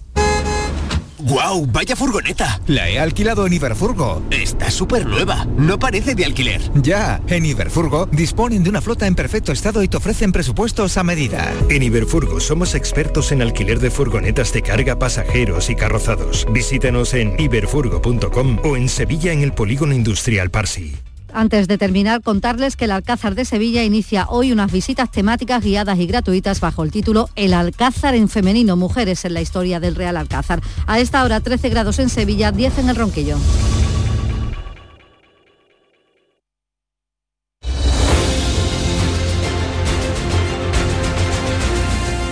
¡Guau! ¡Vaya furgoneta! La he alquilado en Iberfurgo. Está súper nueva. No parece de alquiler. Ya, en Iberfurgo disponen de una flota en perfecto estado y te ofrecen presupuestos a medida. En Iberfurgo somos expertos en alquiler de furgonetas de carga, pasajeros y carrozados. Visítanos en iberfurgo.com o en Sevilla en el Polígono Industrial Parsi. Antes de terminar, contarles que el Alcázar de Sevilla inicia hoy unas visitas temáticas guiadas y gratuitas bajo el título El Alcázar en femenino, mujeres en la historia del Real Alcázar. A esta hora 13 grados en Sevilla, 10 en el Ronquillo.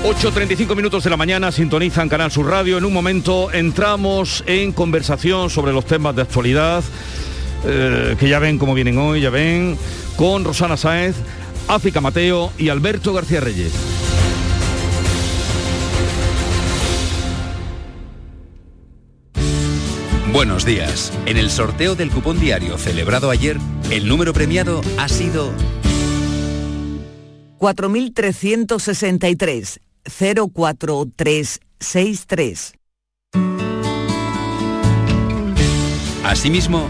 ...8.35 minutos de la mañana, sintonizan Canal Sur Radio. En un momento entramos en conversación sobre los temas de actualidad eh, que ya ven cómo vienen hoy, ya ven, con Rosana Sáez, África Mateo y Alberto García Reyes. Buenos días. En el sorteo del cupón diario celebrado ayer, el número premiado ha sido 4363 04363. Asimismo,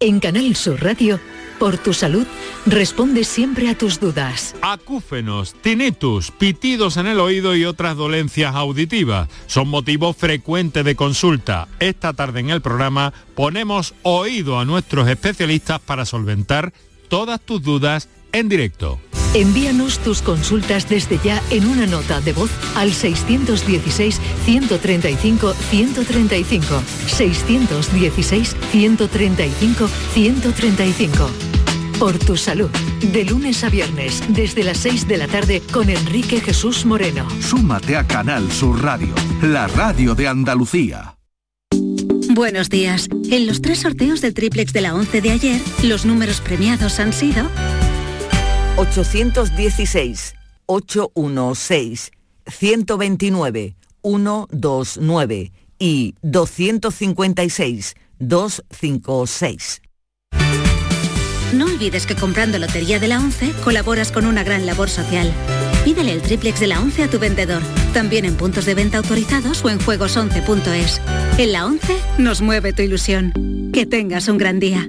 En Canal Sur Radio, por tu salud, responde siempre a tus dudas. Acúfenos, tinnitus, pitidos en el oído y otras dolencias auditivas son motivo frecuente de consulta. Esta tarde en el programa ponemos oído a nuestros especialistas para solventar todas tus dudas en directo. Envíanos tus consultas desde ya en una nota de voz al 616-135-135. 616-135-135. Por tu salud, de lunes a viernes, desde las 6 de la tarde, con Enrique Jesús Moreno. Súmate a Canal Sur Radio, la radio de Andalucía. Buenos días. En los tres sorteos del triplex de la 11 de ayer, los números premiados han sido 816, 816, 129, 129 y 256, 256. No olvides que comprando Lotería de la 11 colaboras con una gran labor social. Pídele el triplex de la 11 a tu vendedor, también en puntos de venta autorizados o en juegos11.es. En la 11 nos mueve tu ilusión. Que tengas un gran día.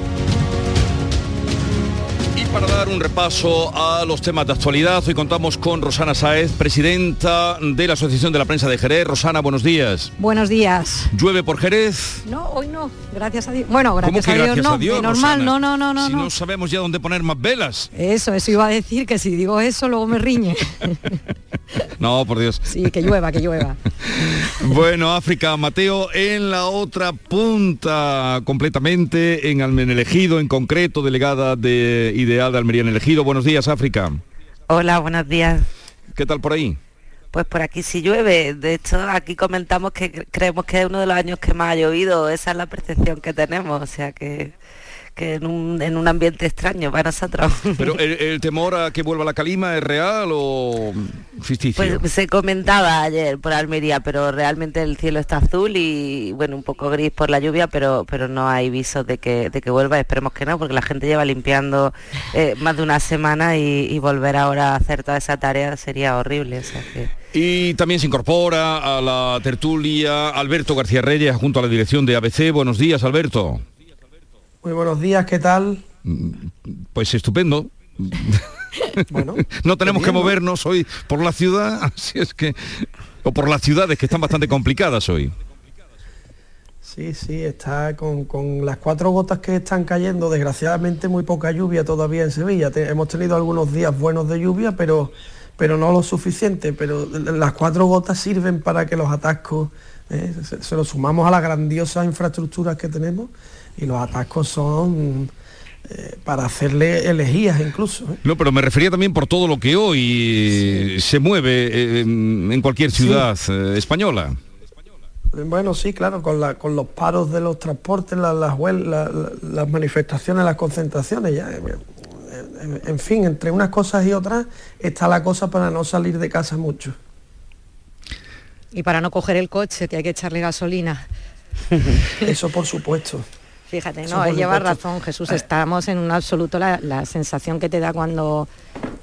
Y para dar un repaso a los temas de actualidad, hoy contamos con Rosana Saez, presidenta de la Asociación de la Prensa de Jerez. Rosana, buenos días. Buenos días. ¿Llueve por Jerez? No, hoy no, gracias a Dios. Bueno, gracias ¿Cómo que a Dios gracias no, a Dios, normal, Rosana? no, no, no, no. Si no. no sabemos ya dónde poner más velas. Eso, eso iba a decir que si digo eso luego me riñe. No, por Dios. Sí, que llueva, que llueva. Bueno, África, Mateo, en la otra punta, completamente, en Almen Elegido, en concreto, delegada de Ideal de Almería en Elegido. Buenos días, África. Hola, buenos días. ¿Qué tal por ahí? Pues por aquí sí llueve. De hecho, aquí comentamos que creemos que es uno de los años que más ha llovido. Esa es la percepción que tenemos. O sea que que en un, en un ambiente extraño para nosotros. Pero el, temor a que vuelva la calima es real o ficticio? Pues se comentaba ayer por Almería, pero realmente el cielo está azul y bueno, un poco gris por la lluvia, pero pero no hay visos de que, de que vuelva, esperemos que no, porque la gente lleva limpiando eh, más de una semana y, volver ahora a hacer toda esa tarea sería horrible. Y también se incorpora a la tertulia Alberto García Reyes junto a la dirección de ABC. Buenos días, Alberto. Muy buenos días, ¿qué tal? Pues estupendo. Bueno, no tenemos que movernos hoy por la ciudad, así es que o por las ciudades que están bastante complicadas hoy. Sí, sí, está con, las cuatro gotas que están cayendo, desgraciadamente muy poca lluvia todavía en Sevilla. hemos tenido algunos días buenos de lluvia, pero, pero no lo suficiente. Pero las cuatro gotas sirven para que los atascos, eh, se, se, los sumamos a las grandiosas infraestructuras que tenemos, y los atascos son eh, para hacerle elegías incluso. ¿eh? No, pero me refería también por todo lo que hoy se mueve eh, en cualquier ciudad española. Bueno, sí, claro, con, la, con los paros de los transportes, las, las, manifestaciones, las concentraciones, ya, en, fin, entre unas cosas y otras está la cosa para no salir de casa mucho. Y para no coger el coche, que hay que echarle gasolina. Eso por supuesto. Fíjate, no, lleva razón, Jesús, estamos en un absoluto, la, sensación que te da cuando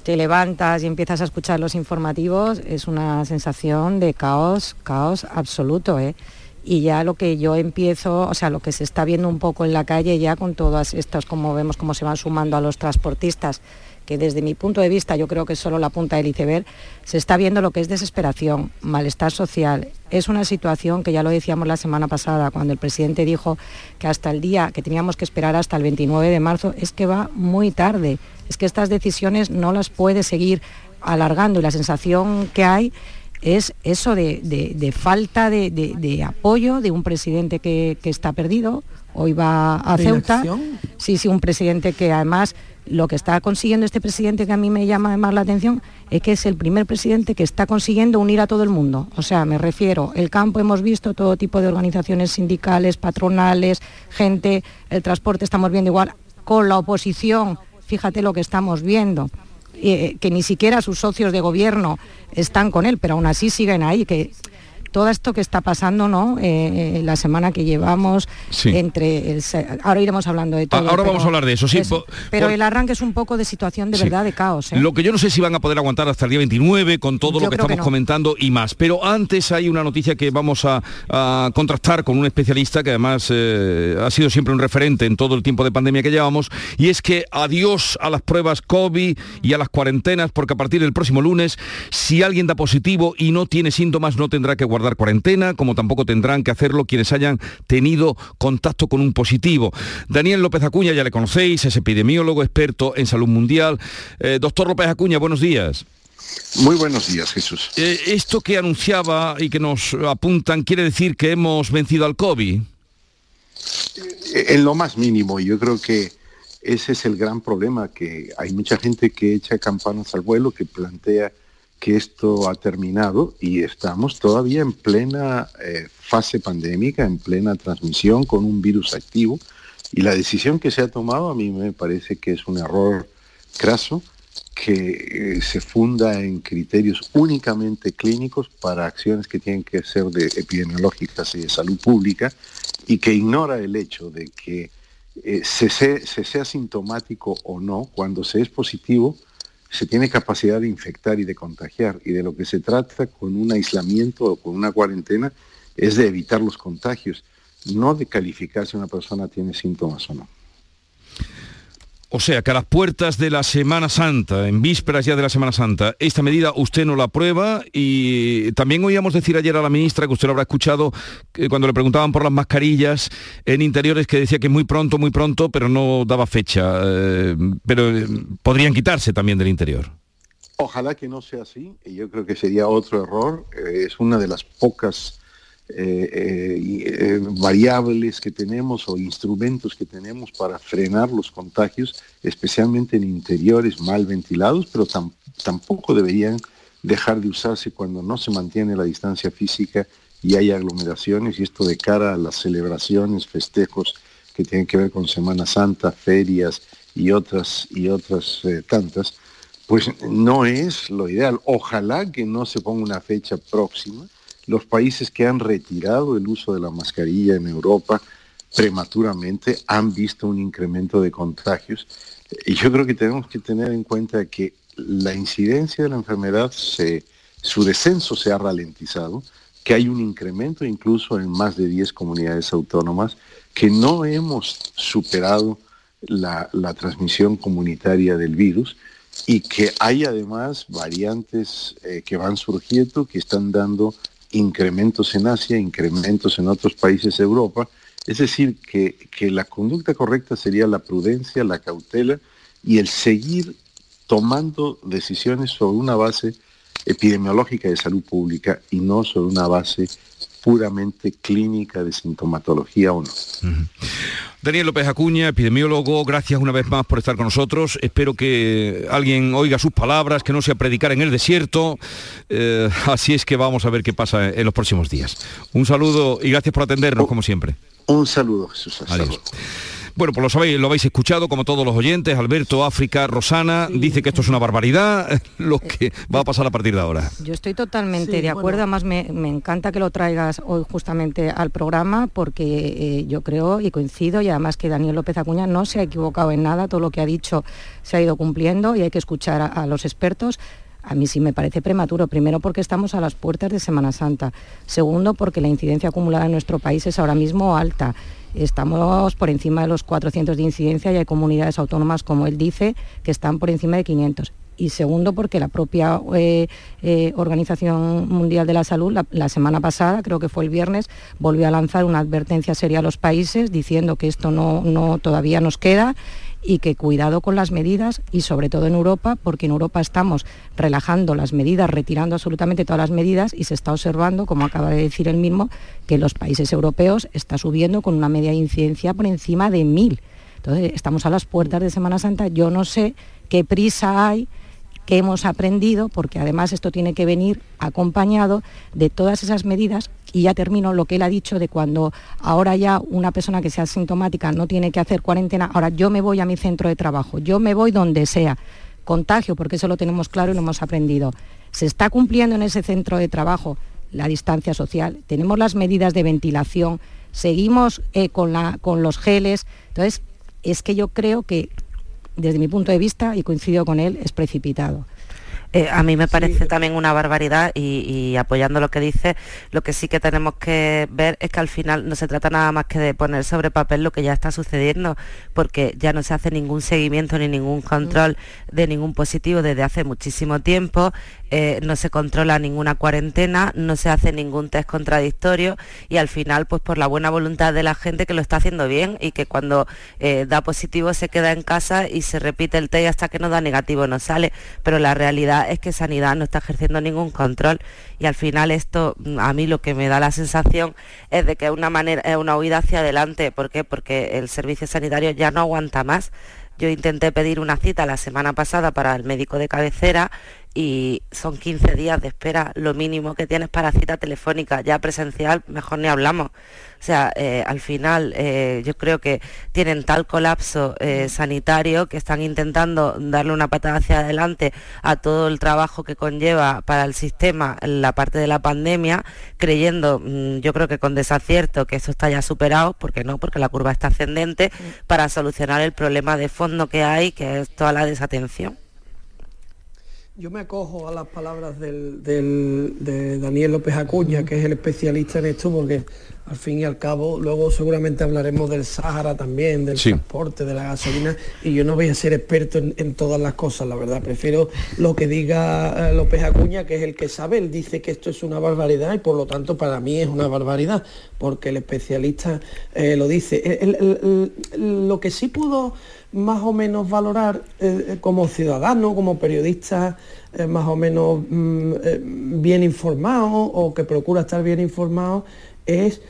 te levantas y empiezas a escuchar los informativos es una sensación de caos, caos absoluto, ¿eh? Y ya lo que yo empiezo, o sea, lo que se está viendo un poco en la calle ya con todas estas, como vemos cómo se van sumando a los transportistas, que desde mi punto de vista yo creo que es solo la punta del iceberg, se está viendo lo que es desesperación, malestar social. Es una situación que ya lo decíamos la semana pasada, cuando el presidente dijo que hasta el día que teníamos que esperar hasta el 29 de marzo, es que va muy tarde. Es que estas decisiones no las puede seguir alargando y la sensación que hay es eso de, falta de, apoyo de un presidente que, que está perdido. Hoy va a Ceuta. Sí, sí, un presidente que además lo que está consiguiendo este presidente que a mí me llama más la atención es que es el primer presidente que está consiguiendo unir a todo el mundo. O sea, me refiero, el campo hemos visto todo tipo de organizaciones sindicales, patronales, gente, el transporte estamos viendo igual, con la oposición, fíjate lo que estamos viendo. Eh, que ni siquiera sus socios de gobierno están con él, pero aún así siguen ahí, que todo esto que está pasando, ¿no? Eh, eh, la semana que llevamos entre el, ahora iremos hablando de todo. Ahora vamos a hablar de eso, sí. pero el arranque es un poco de situación de verdad de caos. ¿eh? Lo que yo no sé si van a poder aguantar hasta el día 29 con todo lo que estamos comentando y más. Pero antes hay una noticia que vamos a, contrastar con un especialista que además ha sido siempre un referente en todo el tiempo de pandemia que llevamos y es que adiós a las pruebas COVID y a las cuarentenas porque a partir del próximo lunes si alguien da positivo y no tiene síntomas no tendrá que guardar dar cuarentena, como tampoco tendrán que hacerlo quienes hayan tenido contacto con un positivo. Daniel López Acuña, ya le conocéis, es epidemiólogo experto en salud mundial. Eh, doctor López Acuña, buenos días. Muy buenos días, Jesús. Eh, esto que anunciaba y que nos apuntan quiere decir que hemos vencido al COVID. Eh, en lo más mínimo, yo creo que ese es el gran problema, que hay mucha gente que echa campanas al vuelo, que plantea que esto ha terminado y estamos todavía en plena eh, fase pandémica, en plena transmisión con un virus activo. Y la decisión que se ha tomado a mí me parece que es un error craso que eh, se funda en criterios únicamente clínicos para acciones que tienen que ser de epidemiológicas y de salud pública y que ignora el hecho de que eh, se, se sea sintomático o no, cuando se es positivo, se tiene capacidad de infectar y de contagiar. Y de lo que se trata con un aislamiento o con una cuarentena es de evitar los contagios, no de calificar si una persona tiene síntomas o no. O sea, que a las puertas de la Semana Santa, en vísperas ya de la Semana Santa, esta medida usted no la aprueba y también oíamos decir ayer a la ministra, que usted lo habrá escuchado, cuando le preguntaban por las mascarillas en interiores, que decía que muy pronto, muy pronto, pero no daba fecha. Eh, pero eh, podrían quitarse también del interior. Ojalá que no sea así, y yo creo que sería otro error. Eh, es una de las pocas eh, eh, eh, variables que tenemos o instrumentos que tenemos para frenar los contagios, especialmente en interiores mal ventilados, pero tampoco deberían dejar de usarse cuando no se mantiene la distancia física y hay aglomeraciones y esto de cara a las celebraciones, festejos que tienen que ver con Semana Santa, ferias y otras y otras tantas, pues no es lo ideal. Ojalá que no se ponga una fecha próxima. Los países que han retirado el uso de la mascarilla en Europa prematuramente han visto un incremento de contagios. Y yo creo que tenemos que tener en cuenta que la incidencia de la enfermedad, su descenso se ha ralentizado, que hay un incremento incluso en más de 10 comunidades autónomas, que no hemos superado la, transmisión comunitaria del virus y que hay además variantes eh, que van surgiendo, que están dando incrementos en Asia, incrementos en otros países de Europa. Es decir, que, que la conducta correcta sería la prudencia, la cautela y el seguir tomando decisiones sobre una base epidemiológica de salud pública y no sobre una base puramente clínica de sintomatología o no. Daniel López Acuña, epidemiólogo, gracias una vez más por estar con nosotros. Espero que alguien oiga sus palabras, que no sea predicar en el desierto. Eh, así es que vamos a ver qué pasa en los próximos días. Un saludo y gracias por atendernos, como siempre. Un saludo, Jesús. Adiós. Bueno, pues lo sabéis, lo habéis escuchado como todos los oyentes, Alberto, África, Rosana, dice que esto es una barbaridad, lo que va a pasar a partir de ahora. Yo estoy totalmente de acuerdo, además me, encanta que lo traigas hoy justamente al programa porque eh, yo creo y coincido y además que Daniel López Acuña no se ha equivocado en nada, todo lo que ha dicho se ha ido cumpliendo y hay que escuchar a los expertos. A mí sí me parece prematuro, primero porque estamos a las puertas de Semana Santa, segundo porque la incidencia acumulada en nuestro país es ahora mismo alta. Estamos por encima de los 400 de incidencia y hay comunidades autónomas, como él dice, que están por encima de 500 y segundo porque la propia eh, eh, Organización Mundial de la Salud la, semana pasada, creo que fue el viernes, volvió a lanzar una advertencia seria a los países diciendo que esto no, no todavía nos queda y que cuidado con las medidas y sobre todo en Europa, porque en Europa estamos relajando las medidas, retirando absolutamente todas las medidas y se está observando, como acaba de decir él mismo, que los países europeos está subiendo con una media de incidencia por encima de mil. Entonces, estamos a las puertas de Semana Santa, yo no sé qué prisa hay que hemos aprendido, porque además esto tiene que venir acompañado de todas esas medidas, y ya termino lo que él ha dicho de cuando ahora ya una persona que sea sintomática no tiene que hacer cuarentena, ahora yo me voy a mi centro de trabajo, yo me voy donde sea, contagio, porque eso lo tenemos claro y lo hemos aprendido. Se está cumpliendo en ese centro de trabajo la distancia social, tenemos las medidas de ventilación, seguimos eh, con, la, con los geles, entonces es que yo creo que desde mi punto de vista, y coincido con él, es precipitado. Eh, a mí me parece también una barbaridad y, apoyando lo que dice, lo que sí que tenemos que ver es que al final no se trata nada más que de poner sobre papel lo que ya está sucediendo, porque ya no se hace ningún seguimiento ni ningún control de ningún positivo desde hace muchísimo tiempo. Eh, no se controla ninguna cuarentena, no se hace ningún test contradictorio y al final, pues por la buena voluntad de la gente que lo está haciendo bien y que cuando eh, da positivo se queda en casa y se repite el test hasta que no da negativo no sale. Pero la realidad es que Sanidad no está ejerciendo ningún control y al final esto mm, a mí lo que me da la sensación es de que es una manera, es una huida hacia adelante. ¿Por qué? Porque el servicio sanitario ya no aguanta más. Yo intenté pedir una cita la semana pasada para el médico de cabecera y son 15 días de espera, lo mínimo que tienes para cita telefónica, ya presencial, mejor ni hablamos. O sea, eh, al final eh, yo creo que tienen tal colapso eh, sanitario que están intentando darle una patada hacia adelante a todo el trabajo que conlleva para el sistema la parte de la pandemia, creyendo, mm, yo creo que con desacierto, que eso está ya superado, porque no, porque la curva está ascendente, para solucionar el problema de fondo que hay, que es toda la desatención. Yo me acojo a las palabras de Daniel López Acuña, que es el especialista en esto, porque al fin y al cabo luego seguramente hablaremos del Sahara también, del transporte, de la gasolina, y yo no voy a ser experto en, todas las cosas, la verdad. Prefiero lo que diga eh, López Acuña, que es el que sabe. Él dice que esto es una barbaridad y por lo tanto para mí es una barbaridad, porque el especialista eh, lo dice. lo que sí pudo más o menos valorar eh, eh, como ciudadano, como periodista eh, más o menos mm, bien informado o que procura estar bien informado, es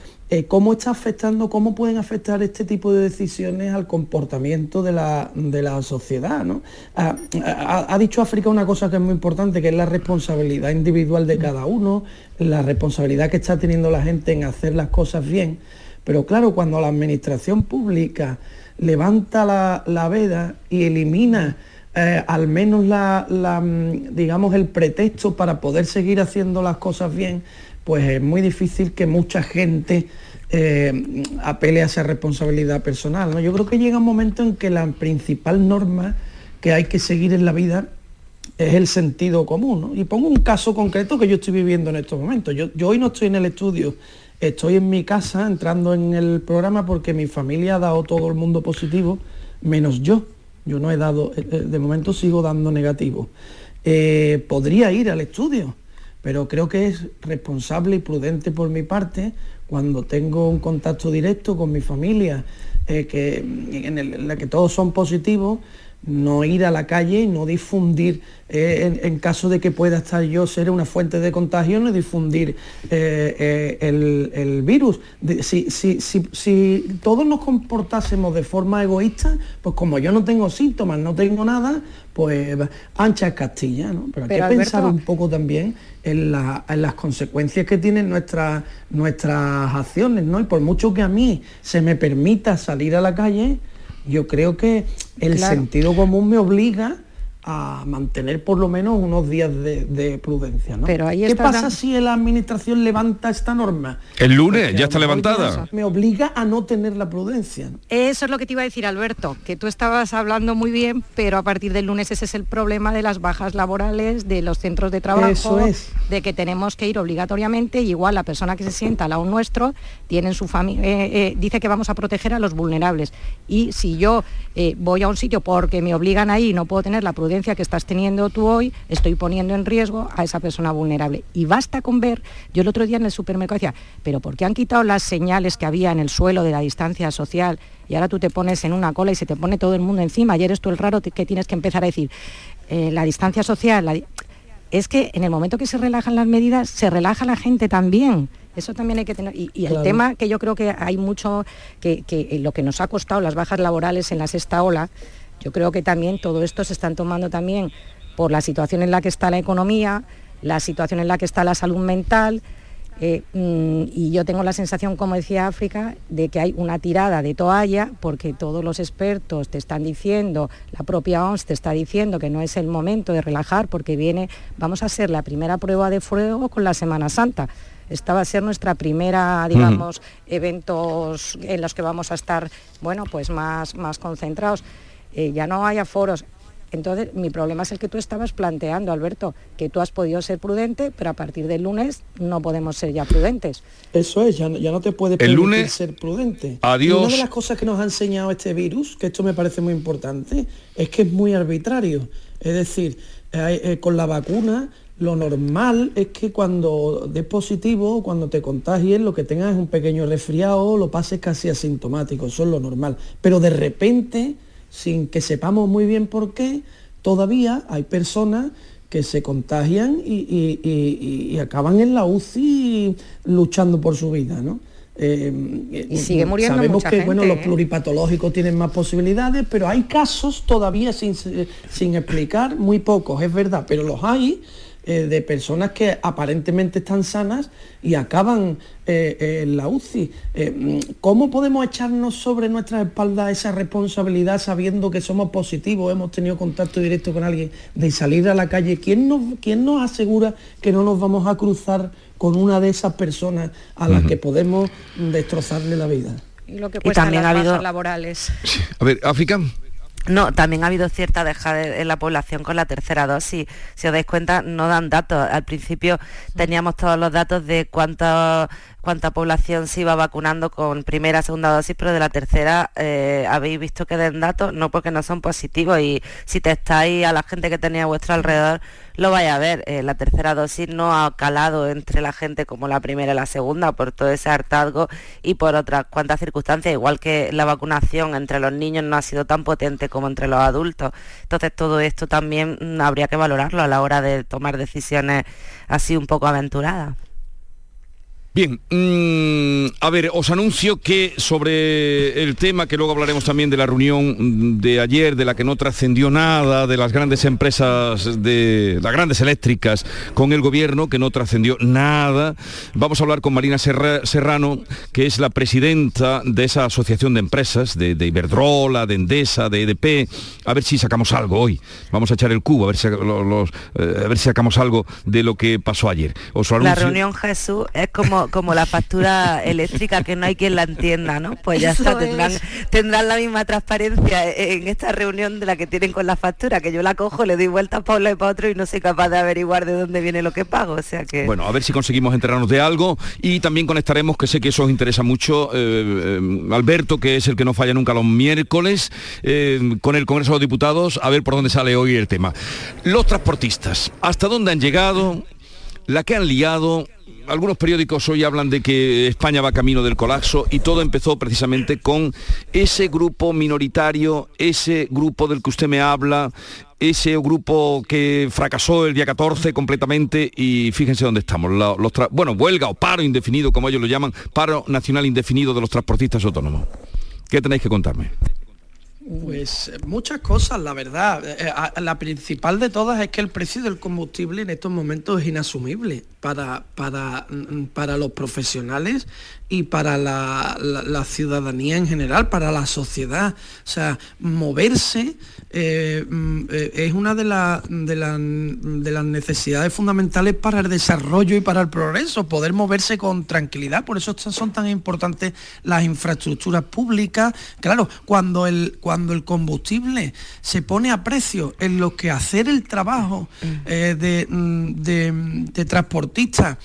cómo está afectando, cómo pueden afectar este tipo de decisiones al comportamiento de la, sociedad. ¿no? Ha, dicho África una cosa que es muy importante, que es la responsabilidad individual de cada uno, la responsabilidad que está teniendo la gente en hacer las cosas bien. Pero claro, cuando la administración pública levanta la, veda y elimina eh, al menos la, mm, digamos, el pretexto para poder seguir haciendo las cosas bien, pues es muy difícil que mucha gente eh, apele a esa responsabilidad personal. ¿no? Yo creo que llega un momento en que la principal norma que hay que seguir en la vida es el sentido común. Y pongo un caso concreto que yo estoy viviendo en estos momentos. Yo, yo, hoy no estoy en el estudio, estoy en mi casa entrando en el programa porque mi familia ha dado todo el mundo positivo, menos yo. Yo no he dado, eh, eh, de momento sigo dando negativo. podría ir al estudio, pero creo que es responsable y prudente por mi parte cuando tengo un contacto directo con mi familia, eh, en, la que todos son positivos, no ir a la calle y no difundir, eh, en, caso de que pueda estar yo ser una fuente de contagio, no difundir eh, el, virus. si, si, todos nos comportásemos de forma egoísta, pues como yo no tengo síntomas, no tengo nada, pues ancha Castilla, ¿no? Pero hay que pensar un poco también en, las consecuencias que tienen nuestras, nuestras acciones, ¿no? Y por mucho que a mí se me permita salir a la calle, yo creo que el sentido común me obliga a mantener por lo menos unos días de, prudencia. ¿no? Pero ¿Qué pasa si la administración levanta esta norma? El lunes ya está levantada. Me obliga a no tener la prudencia. Eso es lo que te iba a decir, Alberto, que tú estabas hablando muy bien, pero a partir del lunes ese es el problema de las bajas laborales, de los centros de trabajo, de que tenemos que ir obligatoriamente, igual la persona que se sienta al lado nuestro tiene su familia, eh, eh, dice que vamos a proteger a los vulnerables. Y si yo eh, voy a un sitio porque me obligan ahí y no puedo tener la prudencia, que estás teniendo tú hoy, estoy poniendo en riesgo a esa persona vulnerable. Y basta con ver, yo el otro día en el supermercado decía, pero ¿por qué han quitado las señales que había en el suelo de la distancia social? Y ahora tú te pones en una cola y se te pone todo el mundo encima. Ayer eres tú el raro que tienes que empezar a decir, eh, la distancia social, es que en el momento que se relajan las medidas, se relaja la gente también. Eso también hay que tener. Y, el tema que yo creo que hay mucho, que, que, lo que nos ha costado las bajas laborales en la sexta ola, yo creo que también todo esto se están tomando también por la situación en la que está la economía, la situación en la que está la salud mental, eh, mm, y yo tengo la sensación, como decía África, de que hay una tirada de toalla porque todos los expertos te están diciendo, la propia OMS te está diciendo que no es el momento de relajar porque viene, vamos a hacer la primera prueba de fuego con la Semana Santa. Esta va a ser nuestra primera, digamos, eventos en los que vamos a estar, bueno, pues más, más concentrados. Eh, ya no hay aforos. Entonces, mi problema es el que tú estabas planteando, Alberto, que tú has podido ser prudente, pero a partir del lunes no podemos ser ya prudentes. Eso es, ya, no te puede permitir ser prudente. Adiós. una de las cosas que nos ha enseñado este virus, que esto me parece muy importante, es que es muy arbitrario. Es decir, eh, con la vacuna lo normal es que cuando des positivo, cuando te contagies, lo que tengas es un pequeño resfriado, lo pases casi asintomático, eso es lo normal. Pero de repente sin que sepamos muy bien por qué, todavía hay personas que se contagian y, acaban en la UCI luchando por su vida, ¿no? Eh, y sigue muriendo Sabemos que bueno, los ¿eh? pluripatológicos tienen más posibilidades, pero hay casos todavía sin, sin explicar, muy pocos, es verdad, pero los hay eh, de personas que aparentemente están sanas y acaban eh, en la UCI. Eh, ¿Cómo podemos echarnos sobre nuestras espaldas esa responsabilidad sabiendo que somos positivos, hemos tenido contacto directo con alguien, de salir a la calle? ¿Quién nos, quién nos asegura que no nos vamos a cruzar con una de esas personas a las que podemos destrozarle la vida? Y lo que cuesta también ha habido laborales. A ver, África. No, también ha habido cierta deja en la población con la tercera dosis. Si os dais cuenta, no dan datos. Al principio teníamos todos los datos de cuánta, cuánta población se iba vacunando con primera, segunda dosis, pero de la tercera eh, habéis visto que den datos, no porque no son positivos. Y si testáis a la gente que tenía a vuestro alrededor, lo vais a ver. Eh, la tercera dosis no ha calado entre la gente como la primera y la segunda por todo ese hartazgo y por otras cuantas circunstancias, igual que la vacunación entre los niños no ha sido tan potente como entre los adultos. Entonces todo esto también mm, habría que valorarlo a la hora de tomar decisiones así un poco aventuradas. Bien, mm, a ver, os anuncio que sobre el tema, que luego hablaremos también de la reunión de ayer, de la que no trascendió nada, de las grandes empresas, de las grandes eléctricas con el gobierno, que no trascendió nada, vamos a hablar con Marina Serrano, que es la presidenta de esa asociación de empresas, de, Iberdrola, de Endesa, de EDP, a ver si sacamos algo hoy. Vamos a echar el cubo, a ver si, los, eh, a ver si sacamos algo de lo que pasó ayer. la reunión Jesús es como como, la factura eléctrica que no hay quien la entienda, ¿no? Pues ya está, tendrán, tendrán la misma transparencia en esta reunión de la que tienen con la factura, que yo la cojo, le doy vueltas para un lado y para otro y no soy capaz de averiguar de dónde viene lo que pago. O sea que. Bueno, a ver si conseguimos enterarnos de algo y también conectaremos, que sé que eso os interesa mucho, eh, eh, Alberto, que es el que no falla nunca los miércoles, eh, con el Congreso de los Diputados, a ver por dónde sale hoy el tema. Los transportistas, ¿hasta dónde han llegado? La que han liado, algunos periódicos hoy hablan de que España va camino del colapso y todo empezó precisamente con ese grupo minoritario, ese grupo del que usted me habla, ese grupo que fracasó el día 14 completamente y fíjense dónde estamos. bueno, huelga o paro indefinido, como ellos lo llaman, paro nacional indefinido de los transportistas autónomos. ¿Qué tenéis que contarme? Pues eh, muchas cosas, la verdad. Eh, la principal de todas es que el precio del combustible en estos momentos es inasumible para, para, mm, para los profesionales y para la, ciudadanía en general, para la sociedad. O sea, moverse eh, mm, eh, es una de, de, de, las necesidades fundamentales para el desarrollo y para el progreso, poder moverse con tranquilidad. Por eso son tan importantes las infraestructuras públicas. Claro, cuando el, cuando el combustible se pone a precio en lo que hacer el trabajo mm. eh, de, de, de transportistas,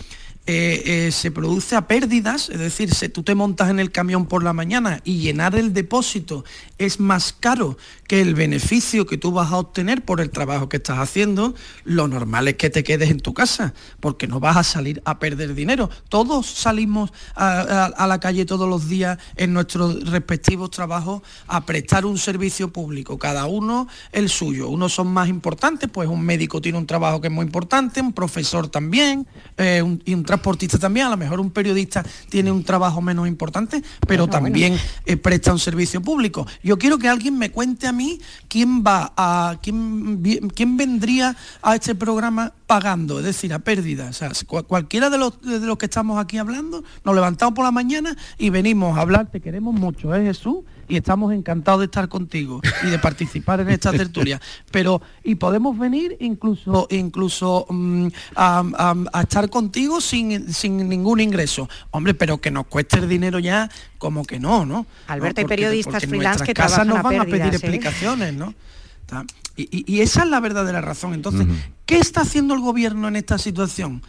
eh, eh, se produce a pérdidas, es decir, si tú te montas en el camión por la mañana y llenar el depósito es más caro que el beneficio que tú vas a obtener por el trabajo que estás haciendo, lo normal es que te quedes en tu casa, porque no vas a salir a perder dinero. Todos salimos a, la calle todos los días en nuestros respectivos trabajos a prestar un servicio público, cada uno el suyo. Unos son más importantes, pues un médico tiene un trabajo que es muy importante, un profesor también, eh, y un transportista también, a lo mejor un periodista tiene un trabajo menos importante, pero también eh, presta un servicio público. Yo quiero que alguien me cuente a mí quién va a quién, quién vendría a este programa pagando, es decir, a pérdida. O sea, cualquiera de los, de los que estamos aquí hablando, nos levantamos por la mañana y venimos a hablar, te queremos mucho, ¿eh, Jesús? y estamos encantados de estar contigo y de participar en esta tertulia. Pero, y podemos venir incluso, incluso mm, a, estar contigo sin, sin ningún ingreso. Hombre, pero que nos cueste el dinero ya, como que no, ¿no? Alberto, hay periodistas freelance que trabajan nos van a, pedir ¿eh? explicaciones, ¿no? Y, esa es la verdadera razón. Entonces, ¿qué está haciendo el gobierno en esta situación?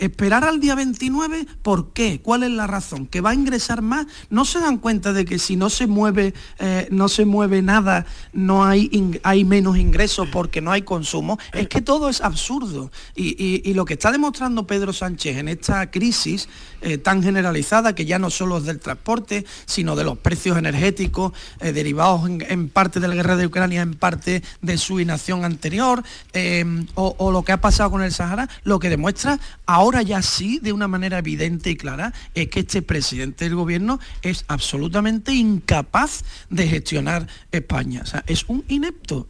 Esperar al día 29, ¿por qué? ¿Cuál es la razón? ¿Que va a ingresar más? ¿No se dan cuenta de que si no se mueve, eh, no se mueve nada, no hay, hay menos ingresos porque no hay consumo? Es que todo es absurdo. Y, lo que está demostrando Pedro Sánchez en esta crisis eh, tan generalizada, que ya no solo es del transporte, sino de los precios energéticos, eh, derivados en, parte de la guerra de Ucrania, en parte de su inacción anterior, o, o lo que ha pasado con el Sahara, lo que demuestra ahora ya sí, de una manera evidente y clara, es que este presidente del gobierno es absolutamente incapaz de gestionar España. O sea, es un inepto,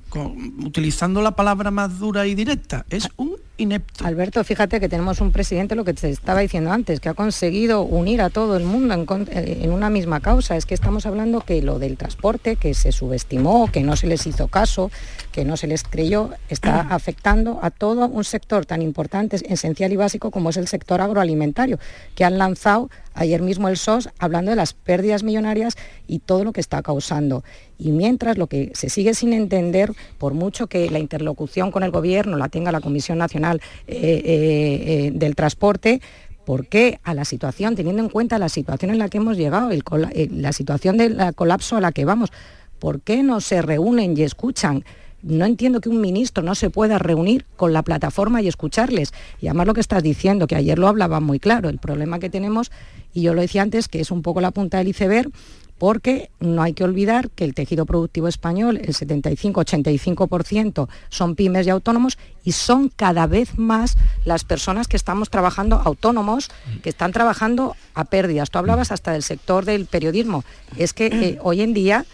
utilizando la palabra más dura y directa, es un inepto. Alberto, fíjate que tenemos un presidente, lo que te estaba diciendo antes, que ha conseguido unir a todo el mundo en, eh, en, una misma causa. Es que estamos hablando que lo del transporte, que se subestimó, que no se les hizo caso, que no se les creyó, está afectando a todo un sector tan importante, esencial y básico como es el sector agroalimentario, que han lanzado ayer mismo el SOS hablando de las pérdidas millonarias y todo lo que está causando. Y mientras lo que se sigue sin entender, por mucho que la interlocución con el Gobierno la tenga la Comisión Nacional eh, eh, eh, del Transporte, ¿Por qué a la situación, teniendo en cuenta la situación en la que hemos llegado, la situación del colapso a la que vamos, ¿por qué no se reúnen y escuchan no entiendo que un ministro no se pueda reunir con la plataforma y escucharles. Y además lo que estás diciendo, que ayer lo hablaba muy claro, el problema que tenemos, y yo lo decía antes, que es un poco la punta del iceberg, porque no hay que olvidar que el tejido productivo español, el 75-85% son pymes y autónomos y son cada vez más las personas que estamos trabajando autónomos, que están trabajando a pérdidas. Tú hablabas hasta del sector del periodismo. Es que eh, hoy en día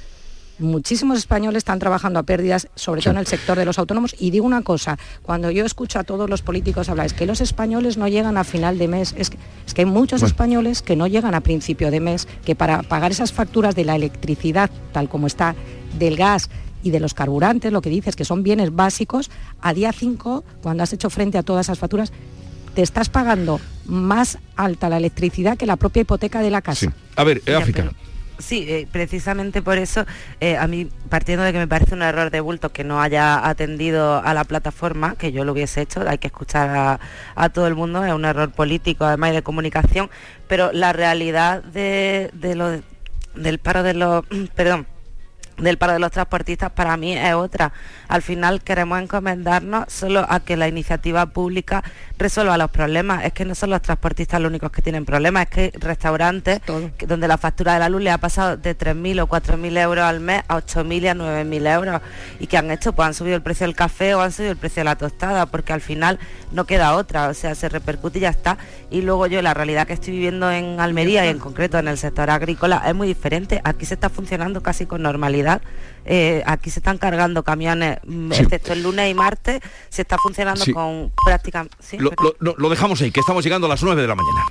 muchísimos españoles están trabajando a pérdidas, sobre todo en el sector de los autónomos. Y digo una cosa, cuando yo escucho a todos los políticos hablar, es que los españoles no llegan a final de mes, es que, es que hay muchos españoles que no llegan a principio de mes, que para pagar esas facturas de la electricidad, tal como está, del gas, y de los carburantes, lo que dices, que son bienes básicos, a día 5, cuando has hecho frente a todas esas facturas, te estás pagando más alta la electricidad que la propia hipoteca de la casa. A ver, África. Sí, eh, precisamente por eso, eh, a mí, partiendo de que me parece un error de bulto que no haya atendido a la plataforma, que yo lo hubiese hecho, hay que escuchar a, todo el mundo, es un error político además y de comunicación, pero la realidad de, lo, del paro de los, perdón, del paro de los transportistas para mí es otra. Al final queremos encomendarnos solo a que la iniciativa pública resuelva los problemas. Es que no son los transportistas los únicos que tienen problemas, es que restaurantes donde la factura de la luz le ha pasado de 3.000 o 4.000 euros al mes a 8.000 y a 9.000 euros. ¿Y que han hecho? Pues han subido el precio del café o han subido el precio de la tostada, porque al final no queda otra, o sea, se repercute y ya está. Y luego yo la realidad que estoy viviendo en Almería y en concreto en el sector agrícola es muy diferente. Aquí se está funcionando casi con normalidad eh, aquí se están cargando camiones, mm, excepto el lunes y martes, se está funcionando con práctica... lo, lo, dejamos ahí, que estamos llegando a las 9 de la mañana.